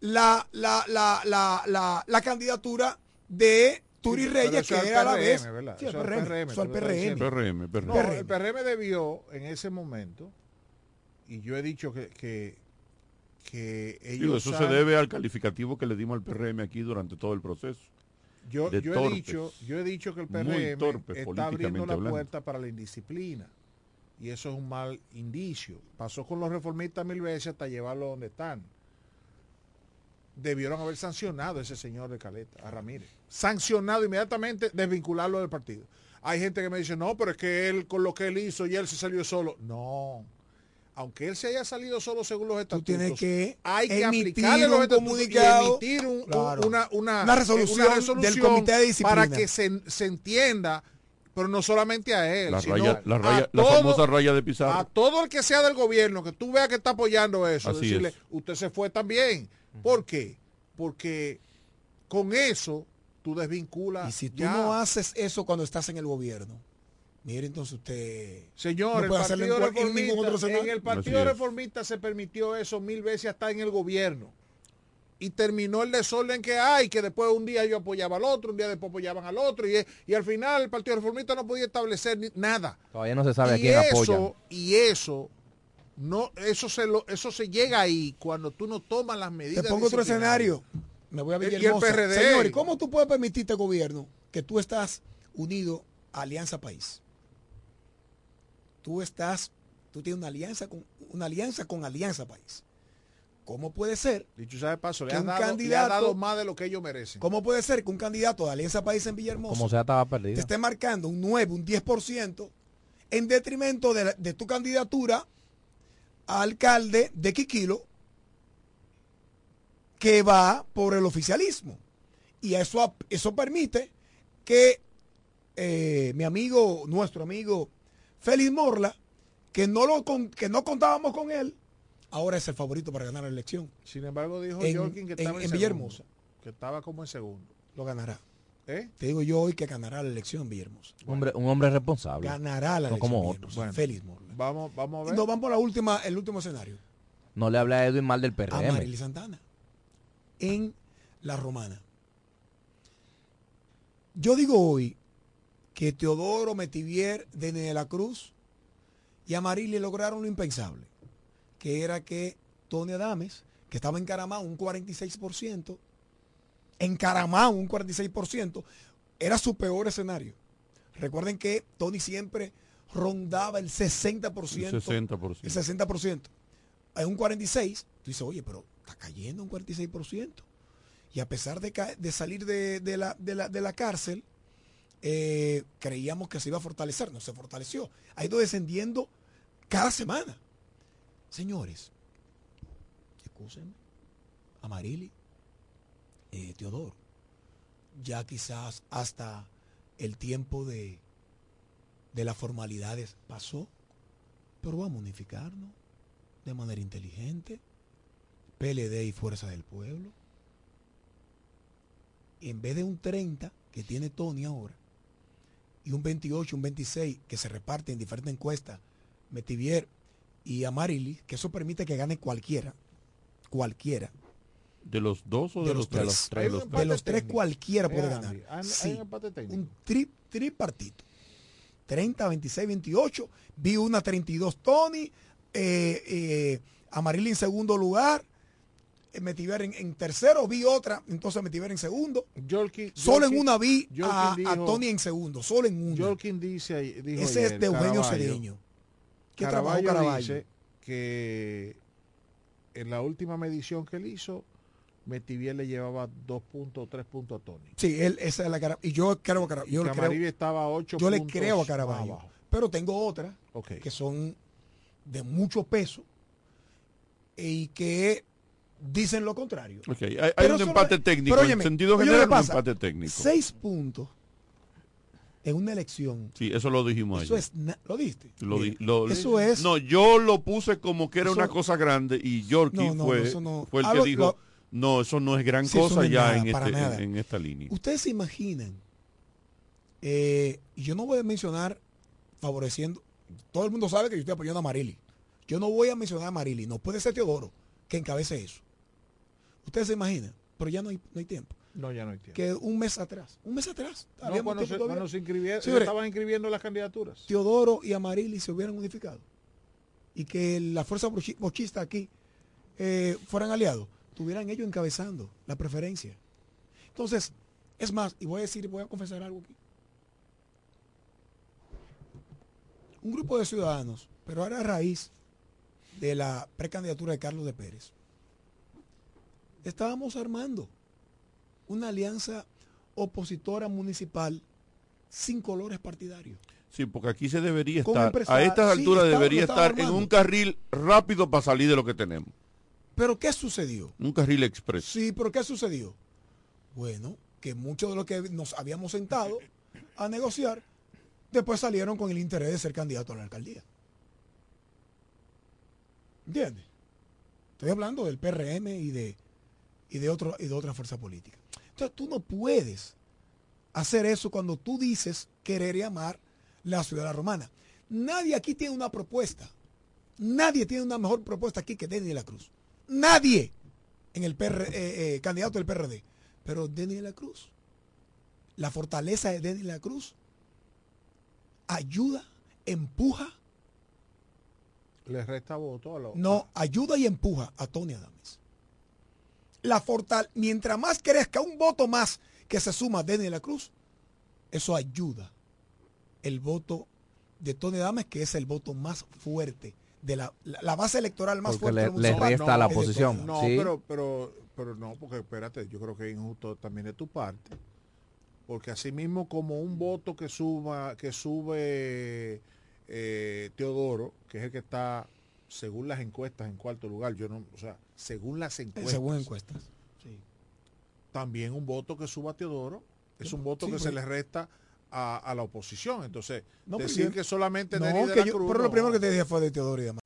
la, la, la, la candidatura de Turi Reyes, eso que es era a la vez. ¿verdad? Sí, el PRM, PRM, eso estás PRM. PRM, PRM. No, el PRM debió en ese momento, y yo he dicho que, que, que Digo, ellos eso se debe al calificativo que le dimos al PRM aquí durante todo el proceso. Yo, de yo he dicho, yo he dicho que el PRM torpes, está abriendo la hablando. puerta para la indisciplina. Y eso es un mal indicio. Pasó con los reformistas mil veces hasta llevarlo donde están. Debieron haber sancionado a ese señor de Caleta, a Ramírez. Sancionado inmediatamente, desvincularlo del partido. Hay gente que me dice, no, pero es que él, con lo que él hizo, y él se salió solo. No. Aunque él se haya salido solo según los estatutos, tienes que hay que emitir aplicarle los un estatutos comunicado, y emitir un- claro, una, una, una resolución del comité de disciplina. para que se, se entienda, pero no solamente a él, La sino raya, la, a raya, la todo- famosa raya de a Pizarro. todo el que sea del gobierno, que tú veas que está apoyando eso, Así decirle, es. usted se fue también. ¿Por qué? Porque con eso tú desvinculas. Y si tú ya. no haces eso cuando estás en el gobierno, mire entonces usted... Señor, no el Partido Reformista, en el Partido Reformista se permitió eso mil veces hasta en el gobierno. Y terminó el desorden que hay, que después un día yo apoyaba al otro, un día después apoyaban al otro, y, y al final el Partido Reformista no podía establecer ni- nada. Todavía no se sabe a y quién eso, apoyan. Y eso, no, eso se lo, eso se llega ahí cuando tú no tomas las medidas. Te pongo otro escenario. Me voy a Y el Villahermosa. PRD. Señor, ¿y cómo tú puedes permitirte gobierno que tú estás unido a Alianza País? Tú estás, tú tienes una alianza con una alianza con Alianza País. ¿Cómo puede ser? Dicho sea de paso, le que ha, un dado, le ha candidato- dado más de lo que ellos merecen. ¿Cómo puede ser que un candidato de Alianza País en Villahermosa Como sea, estaba te esté marcando un 9, un 10% en detrimento de, la- de tu candidatura a alcalde de Quiquilo que va por el oficialismo? Y eso, eso permite que eh, mi amigo, nuestro amigo Félix Morla, que no, lo con- que no contábamos con él, ahora es el favorito para ganar la elección. Sin embargo, dijo En- Jorkin que en- estaba en, en segundo, Villahermosa. Que estaba como en segundo. Lo ganará. ¿Eh? Te digo yo hoy que ganará la elección en Villahermosa. Un hombre, un hombre responsable. Ganará la No elección como otros. Villahermosa. Félix Morla. Vamos, vamos a ver. nos vamos por la última, el último escenario. No le habla a Edwin mal del A PRM. Marily Santana. En la romana. Yo digo hoy que Teodoro Metivier de la Cruz y Amarili lograron lo impensable, que era que Tony Adames, que estaba encaramado un 46%, encaramado un 46%, era su peor escenario. Recuerden que Tony siempre rondaba el 60%. El 60%. El 60%. En un 46%, tú dices, oye, pero está cayendo un 46%. Y a pesar de, de salir de, de la, de la- de la cárcel, eh, creíamos que se iba a fortalecer. No se fortaleció. Ha ido descendiendo cada semana. Señores, escúsenme, Amarili, eh, Teodoro, ya quizás hasta el tiempo de, de las formalidades pasó, pero vamos a unificarnos de manera inteligente, PLD y Fuerza del Pueblo. Y en vez de un 30 que tiene Tony ahora, y un 28, un 26 que se reparte en diferentes encuestas, Metivier y Amarili, que eso permite que gane cualquiera, cualquiera. ¿De los dos o de, De los, tres. los De los tres cualquiera puede ganar. Hay Sí, un empate técnico. un tri, tripartito. 30, 26, 28. Vi una 32 Tony. Eh, eh, Amarili en segundo lugar. Eh, Metiver en, en tercero. Vi otra. Entonces Metiver en segundo. Jorkin- Solo en Jorkin- una vi a, a Tony en segundo. Solo en una. Jorkin dice, ahí- dijo Ese ayer, es de Eugenio Caraballo, Cedeño. ¿Qué Caraballo trabajó Caraballo? dice que en la última medición que él hizo, Metivier le llevaba dos puntos, tres puntos a Tony. Sí, él, esa es la cara. Y yo creo a Caraballo. Yo, que le creo- estaba a ocho yo le creo a Caraballo. Pero tengo otras que son de mucho peso y que dicen lo contrario. Ok, hay, un solo- empate técnico. pero óyeme, en sentido general, ¿qué un empate técnico. Seis puntos en una elección. Sí, eso lo dijimos Eso ayer. es, ¿lo diste? Lo di- lo- eso es. No, yo lo puse como que era Eso- una cosa grande y Yorkie No, no, fue, eso no. fue el Ah, que lo- dijo, no, eso no es gran Sí, cosa ya nada, en, para este- en- en esta línea. Ustedes se imaginan, eh, yo no voy a mencionar favoreciendo, todo el mundo sabe que yo estoy apoyando a Marili. Yo no voy a mencionar a Marili, no puede ser Teodoro que encabece eso. Ustedes se imaginan, pero ya no hay, no hay tiempo. No, ya no hay tiempo. Que un mes atrás, un mes atrás, No, cuando, se, todavía. cuando se inscribieron, Señores, estaban inscribiendo las candidaturas. Teodoro y Amarili se hubieran unificado y que la fuerza bochi- bochista aquí eh, fueran aliados, tuvieran ellos encabezando la preferencia. Entonces, es más, y voy a decir, voy a confesar algo aquí. Un grupo de ciudadanos, pero ahora a raíz de la precandidatura de Carlos de Pérez, estábamos armando una alianza opositora municipal sin colores partidarios. Sí, porque aquí se debería estar, a estas alturas debería estar en un carril rápido para salir de lo que tenemos. Pero ¿qué sucedió? Un carril express. Sí, pero ¿qué sucedió? Bueno, que muchos de los que nos habíamos sentado a negociar, después salieron con el interés de ser candidato a la alcaldía. ¿Entiendes? Estoy hablando del PRM y de, y de, otro, y de otra fuerza política. Entonces tú no puedes hacer eso cuando tú dices querer y amar la ciudad romana. Nadie aquí tiene una propuesta. Nadie tiene una mejor propuesta aquí que Denis de la Cruz. Nadie en el PR, eh, eh, candidato del PRD. Pero Denis de la Cruz, la fortaleza de Denis de la Cruz, ayuda, empuja. Le resta voto a los... No, ayuda y empuja a Tony Adams. La fortal, mientras más crezca un voto más que se suma a Denis de la Cruz, eso ayuda el voto de Tony Adams, que es el voto más fuerte de la, la, la base electoral más Porque fuerte. le- le municipal. resta la es de Tony oposición. No, Sí. pero, pero, pero no, porque espérate, yo creo que es injusto también de tu parte. Porque así mismo como un voto que suba, que sube eh, Teodoro, que es el que está, según las encuestas, en cuarto lugar, yo no, o sea, según las encuestas. Según encuestas. También un voto que suba Teodoro es un voto Sí, que se pues. le resta a, a la oposición. Entonces, No, decir yo- que solamente No, de que la yo- Cruz, pero lo no. primero que te dije fue de Teodoro y demás.